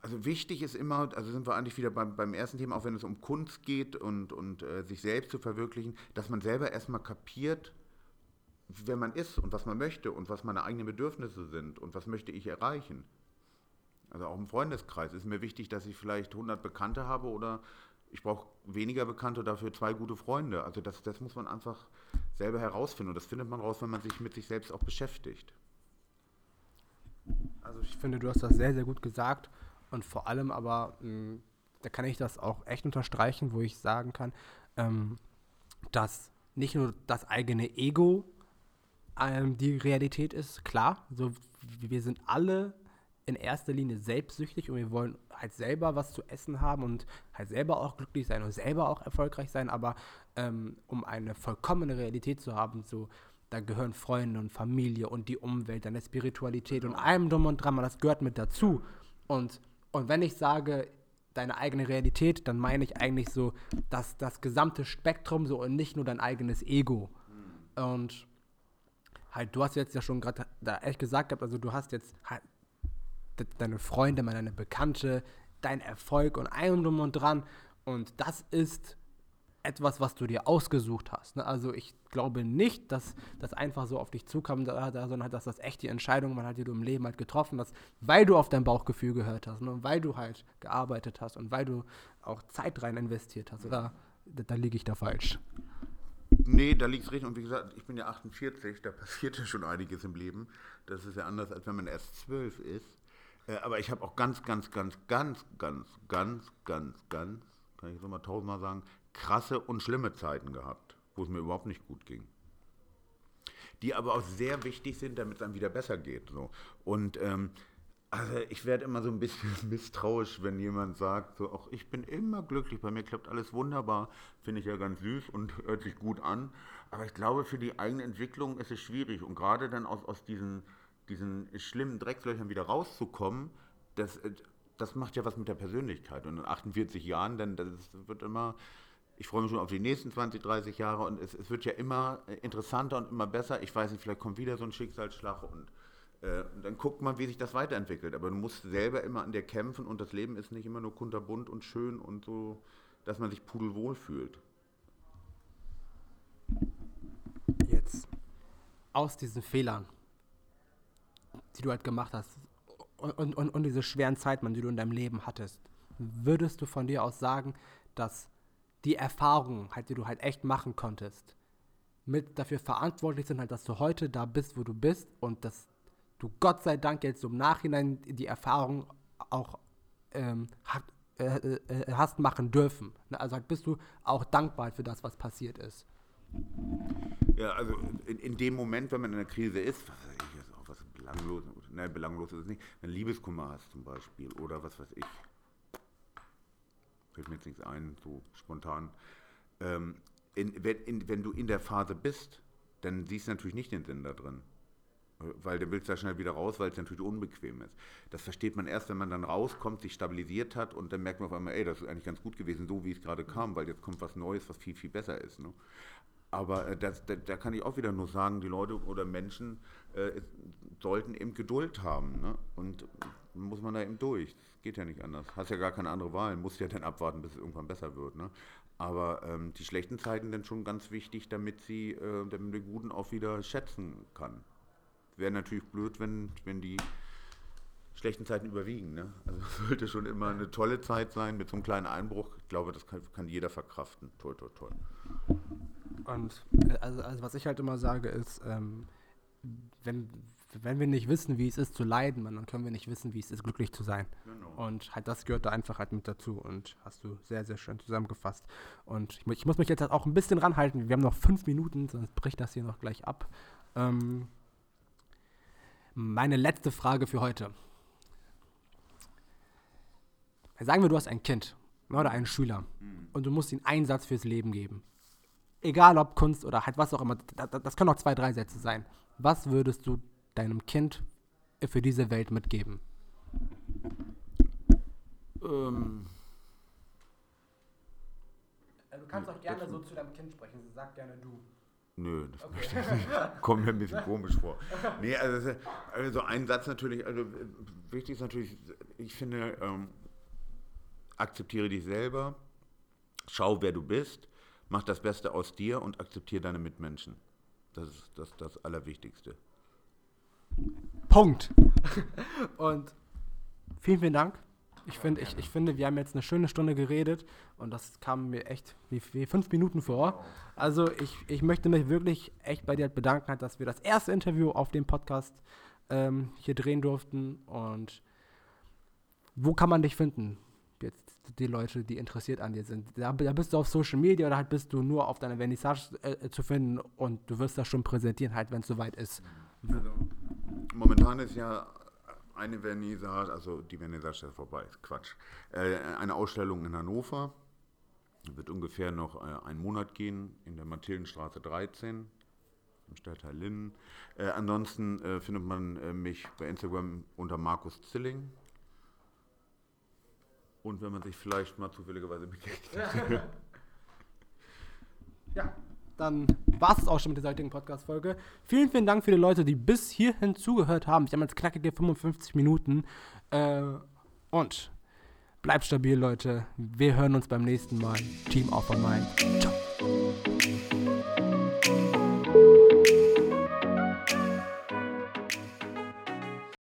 also wichtig ist immer, also sind wir eigentlich wieder beim, beim ersten Thema, auch wenn es um Kunst geht und, und äh, sich selbst zu verwirklichen, dass man selber erstmal kapiert, wer man ist und was man möchte und was meine eigenen Bedürfnisse sind und was möchte ich erreichen. Also auch im Freundeskreis ist mir wichtig, dass ich vielleicht 100 Bekannte habe oder ich brauche weniger Bekannte, dafür zwei gute Freunde. Also das, das muss man einfach selber herausfinden. Und das findet man raus, wenn man sich mit sich selbst auch beschäftigt. Also ich finde, du hast das sehr, sehr gut gesagt. Und vor allem aber, mh, da kann ich das auch echt unterstreichen, wo ich sagen kann, ähm, dass nicht nur das eigene Ego ähm, die Realität ist, klar, so wir sind alle in erster Linie selbstsüchtig und wir wollen halt selber was zu essen haben und halt selber auch glücklich sein und selber auch erfolgreich sein, aber ähm, um eine vollkommene Realität zu haben, so da gehören Freunde und Familie und die Umwelt, deine Spiritualität und allem drum und dran, das gehört mit dazu. Und, und wenn ich sage, deine eigene Realität, dann meine ich eigentlich so, dass das gesamte Spektrum so und nicht nur dein eigenes Ego. Mhm. Und halt, du hast jetzt ja schon gerade da echt gesagt gehabt, also du hast jetzt halt deine Freunde, deine Bekannte, dein Erfolg und allem drum und dran. Und das ist etwas, was du dir ausgesucht hast. Ne? Also ich glaube nicht, dass das einfach so auf dich zukam, sondern dass das echt die Entscheidung man hat, die du im Leben halt getroffen hast, weil du auf dein Bauchgefühl gehört hast ne? und weil du halt gearbeitet hast und weil du auch Zeit rein investiert hast. Oder da, da liege ich da falsch. Nee, da liegt es richtig. Und wie gesagt, ich bin ja 48, da passiert ja schon einiges im Leben. Das ist ja anders, als wenn man erst zwölf ist. Äh, aber ich habe auch ganz, ganz, ganz, ganz, ganz, ganz, ganz, ganz, kann ich so mal tausendmal sagen, krasse und schlimme Zeiten gehabt, wo es mir überhaupt nicht gut ging. Die aber auch sehr wichtig sind, damit es einem wieder besser geht. So. Und ähm, also ich werde immer so ein bisschen misstrauisch, wenn jemand sagt, so, auch ich bin immer glücklich, bei mir klappt alles wunderbar, finde ich ja ganz süß und hört sich gut an. Aber ich glaube, für die eigene Entwicklung ist es schwierig. Und gerade dann aus, aus diesen, diesen schlimmen Dreckslöchern wieder rauszukommen, das, das macht ja was mit der Persönlichkeit. Und in 48 Jahren, dann das wird immer, ich freue mich schon auf die nächsten 20, 30 Jahre und es, es wird ja immer interessanter und immer besser. Ich weiß nicht, vielleicht kommt wieder so ein Schicksalsschlag und äh, dann guckt man, wie sich das weiterentwickelt. Aber du musst selber immer an dir kämpfen und das Leben ist nicht immer nur kunterbunt und schön und so, dass man sich pudelwohl fühlt. Jetzt aus diesen Fehlern, die du halt gemacht hast und, und, und diese schweren Zeiten, die du in deinem Leben hattest, würdest du von dir aus sagen, dass die Erfahrungen, halt, die du halt echt machen konntest, mit dafür verantwortlich sind, halt, dass du heute da bist, wo du bist und dass du Gott sei Dank jetzt im Nachhinein die Erfahrung auch ähm, hat, äh, äh, hast machen dürfen. Ne? Also halt bist du auch dankbar für das, was passiert ist. Ja, also in, in dem Moment, wenn man in einer Krise ist, belanglos, nein, belanglos ist es nicht, wenn du Liebeskummer hast zum Beispiel oder was weiß ich, fällt mir jetzt nichts ein, so spontan. Ähm, in, wenn, in, wenn du in der Phase bist, dann siehst du natürlich nicht den Sinn da drin weil du willst da schnell wieder raus, weil es natürlich unbequem ist. Das versteht man erst, wenn man dann rauskommt, sich stabilisiert hat und dann merkt man auf einmal, ey, das ist eigentlich ganz gut gewesen, so wie es gerade kam, weil jetzt kommt was Neues, was viel, viel besser ist. Ne? Aber äh, das, da, da, kann ich auch wieder nur sagen, die Leute oder Menschen äh, sollten eben Geduld haben. Ne? Und muss man da eben durch. Geht ja nicht anders. Hast ja gar keine andere Wahl. Musst ja dann abwarten, bis es irgendwann besser wird. Ne? Aber ähm, die schlechten Zeiten sind schon ganz wichtig, damit sie, äh, damit man die guten auch wieder schätzen kann wäre natürlich blöd, wenn, wenn die schlechten Zeiten überwiegen. Ne? Also sollte schon immer eine tolle Zeit sein mit so einem kleinen Einbruch. Ich glaube, das kann, kann jeder verkraften. Toll, toll, toll. Und also, also was ich halt immer sage ist, ähm, wenn, wenn wir nicht wissen, wie es ist zu leiden, dann können wir nicht wissen, wie es ist, glücklich zu sein. Genau. Und halt das gehört da einfach halt mit dazu und hast du sehr, sehr schön zusammengefasst. Und ich, ich muss mich jetzt halt auch ein bisschen ranhalten. Wir haben noch fünf Minuten, sonst bricht das hier noch gleich ab. Ähm, meine letzte Frage für heute. Sagen wir, du hast ein Kind oder einen Schüler mhm. und du musst ihm einen Satz fürs Leben geben. Egal ob Kunst oder halt was auch immer. Das können auch zwei, drei Sätze sein. Was würdest du deinem Kind für diese Welt mitgeben? Ähm. Du kannst auch gerne so zu deinem Kind sprechen. Sag gerne du. Nö, das okay. kommt mir ein bisschen komisch vor. Nee, also, also ein Satz natürlich, also wichtig ist natürlich, ich finde, ähm, akzeptiere dich selber, schau, wer du bist, mach das Beste aus dir und akzeptiere deine Mitmenschen. Das ist das, das Allerwichtigste. Punkt. und vielen, vielen Dank ich, find, ich, ich finde, wir haben jetzt eine schöne Stunde geredet und das kam mir echt wie, wie fünf Minuten vor. Also ich, ich möchte mich wirklich echt bei dir bedanken, dass wir das erste Interview auf dem Podcast ähm, hier drehen durften und wo kann man dich finden? Die Leute, die interessiert an dir sind. Da, da bist du auf Social Media oder halt bist du nur auf deiner Vernissage äh, zu finden und du wirst das schon präsentieren, halt, wenn es soweit ist. Also, momentan ist ja eine Vernissage, also die Vernissage ist vorbei, Quatsch. Äh, eine Ausstellung in Hannover. Wird ungefähr noch äh, einen Monat gehen in der Mathildenstraße 13 im Stadtteil Linden. Äh, ansonsten äh, findet man äh, mich bei Instagram unter Markus Zilling. Und wenn man sich vielleicht mal zufälligerweise begegnet. Ja, dann war es auch schon mit der heutigen Podcast-Folge. Vielen, vielen Dank für die Leute, die bis hierhin zugehört haben. Ich habe jetzt knackige 55 Minuten. Äh, und bleibt stabil, Leute. Wir hören uns beim nächsten Mal. Team Offer Mind. Ciao.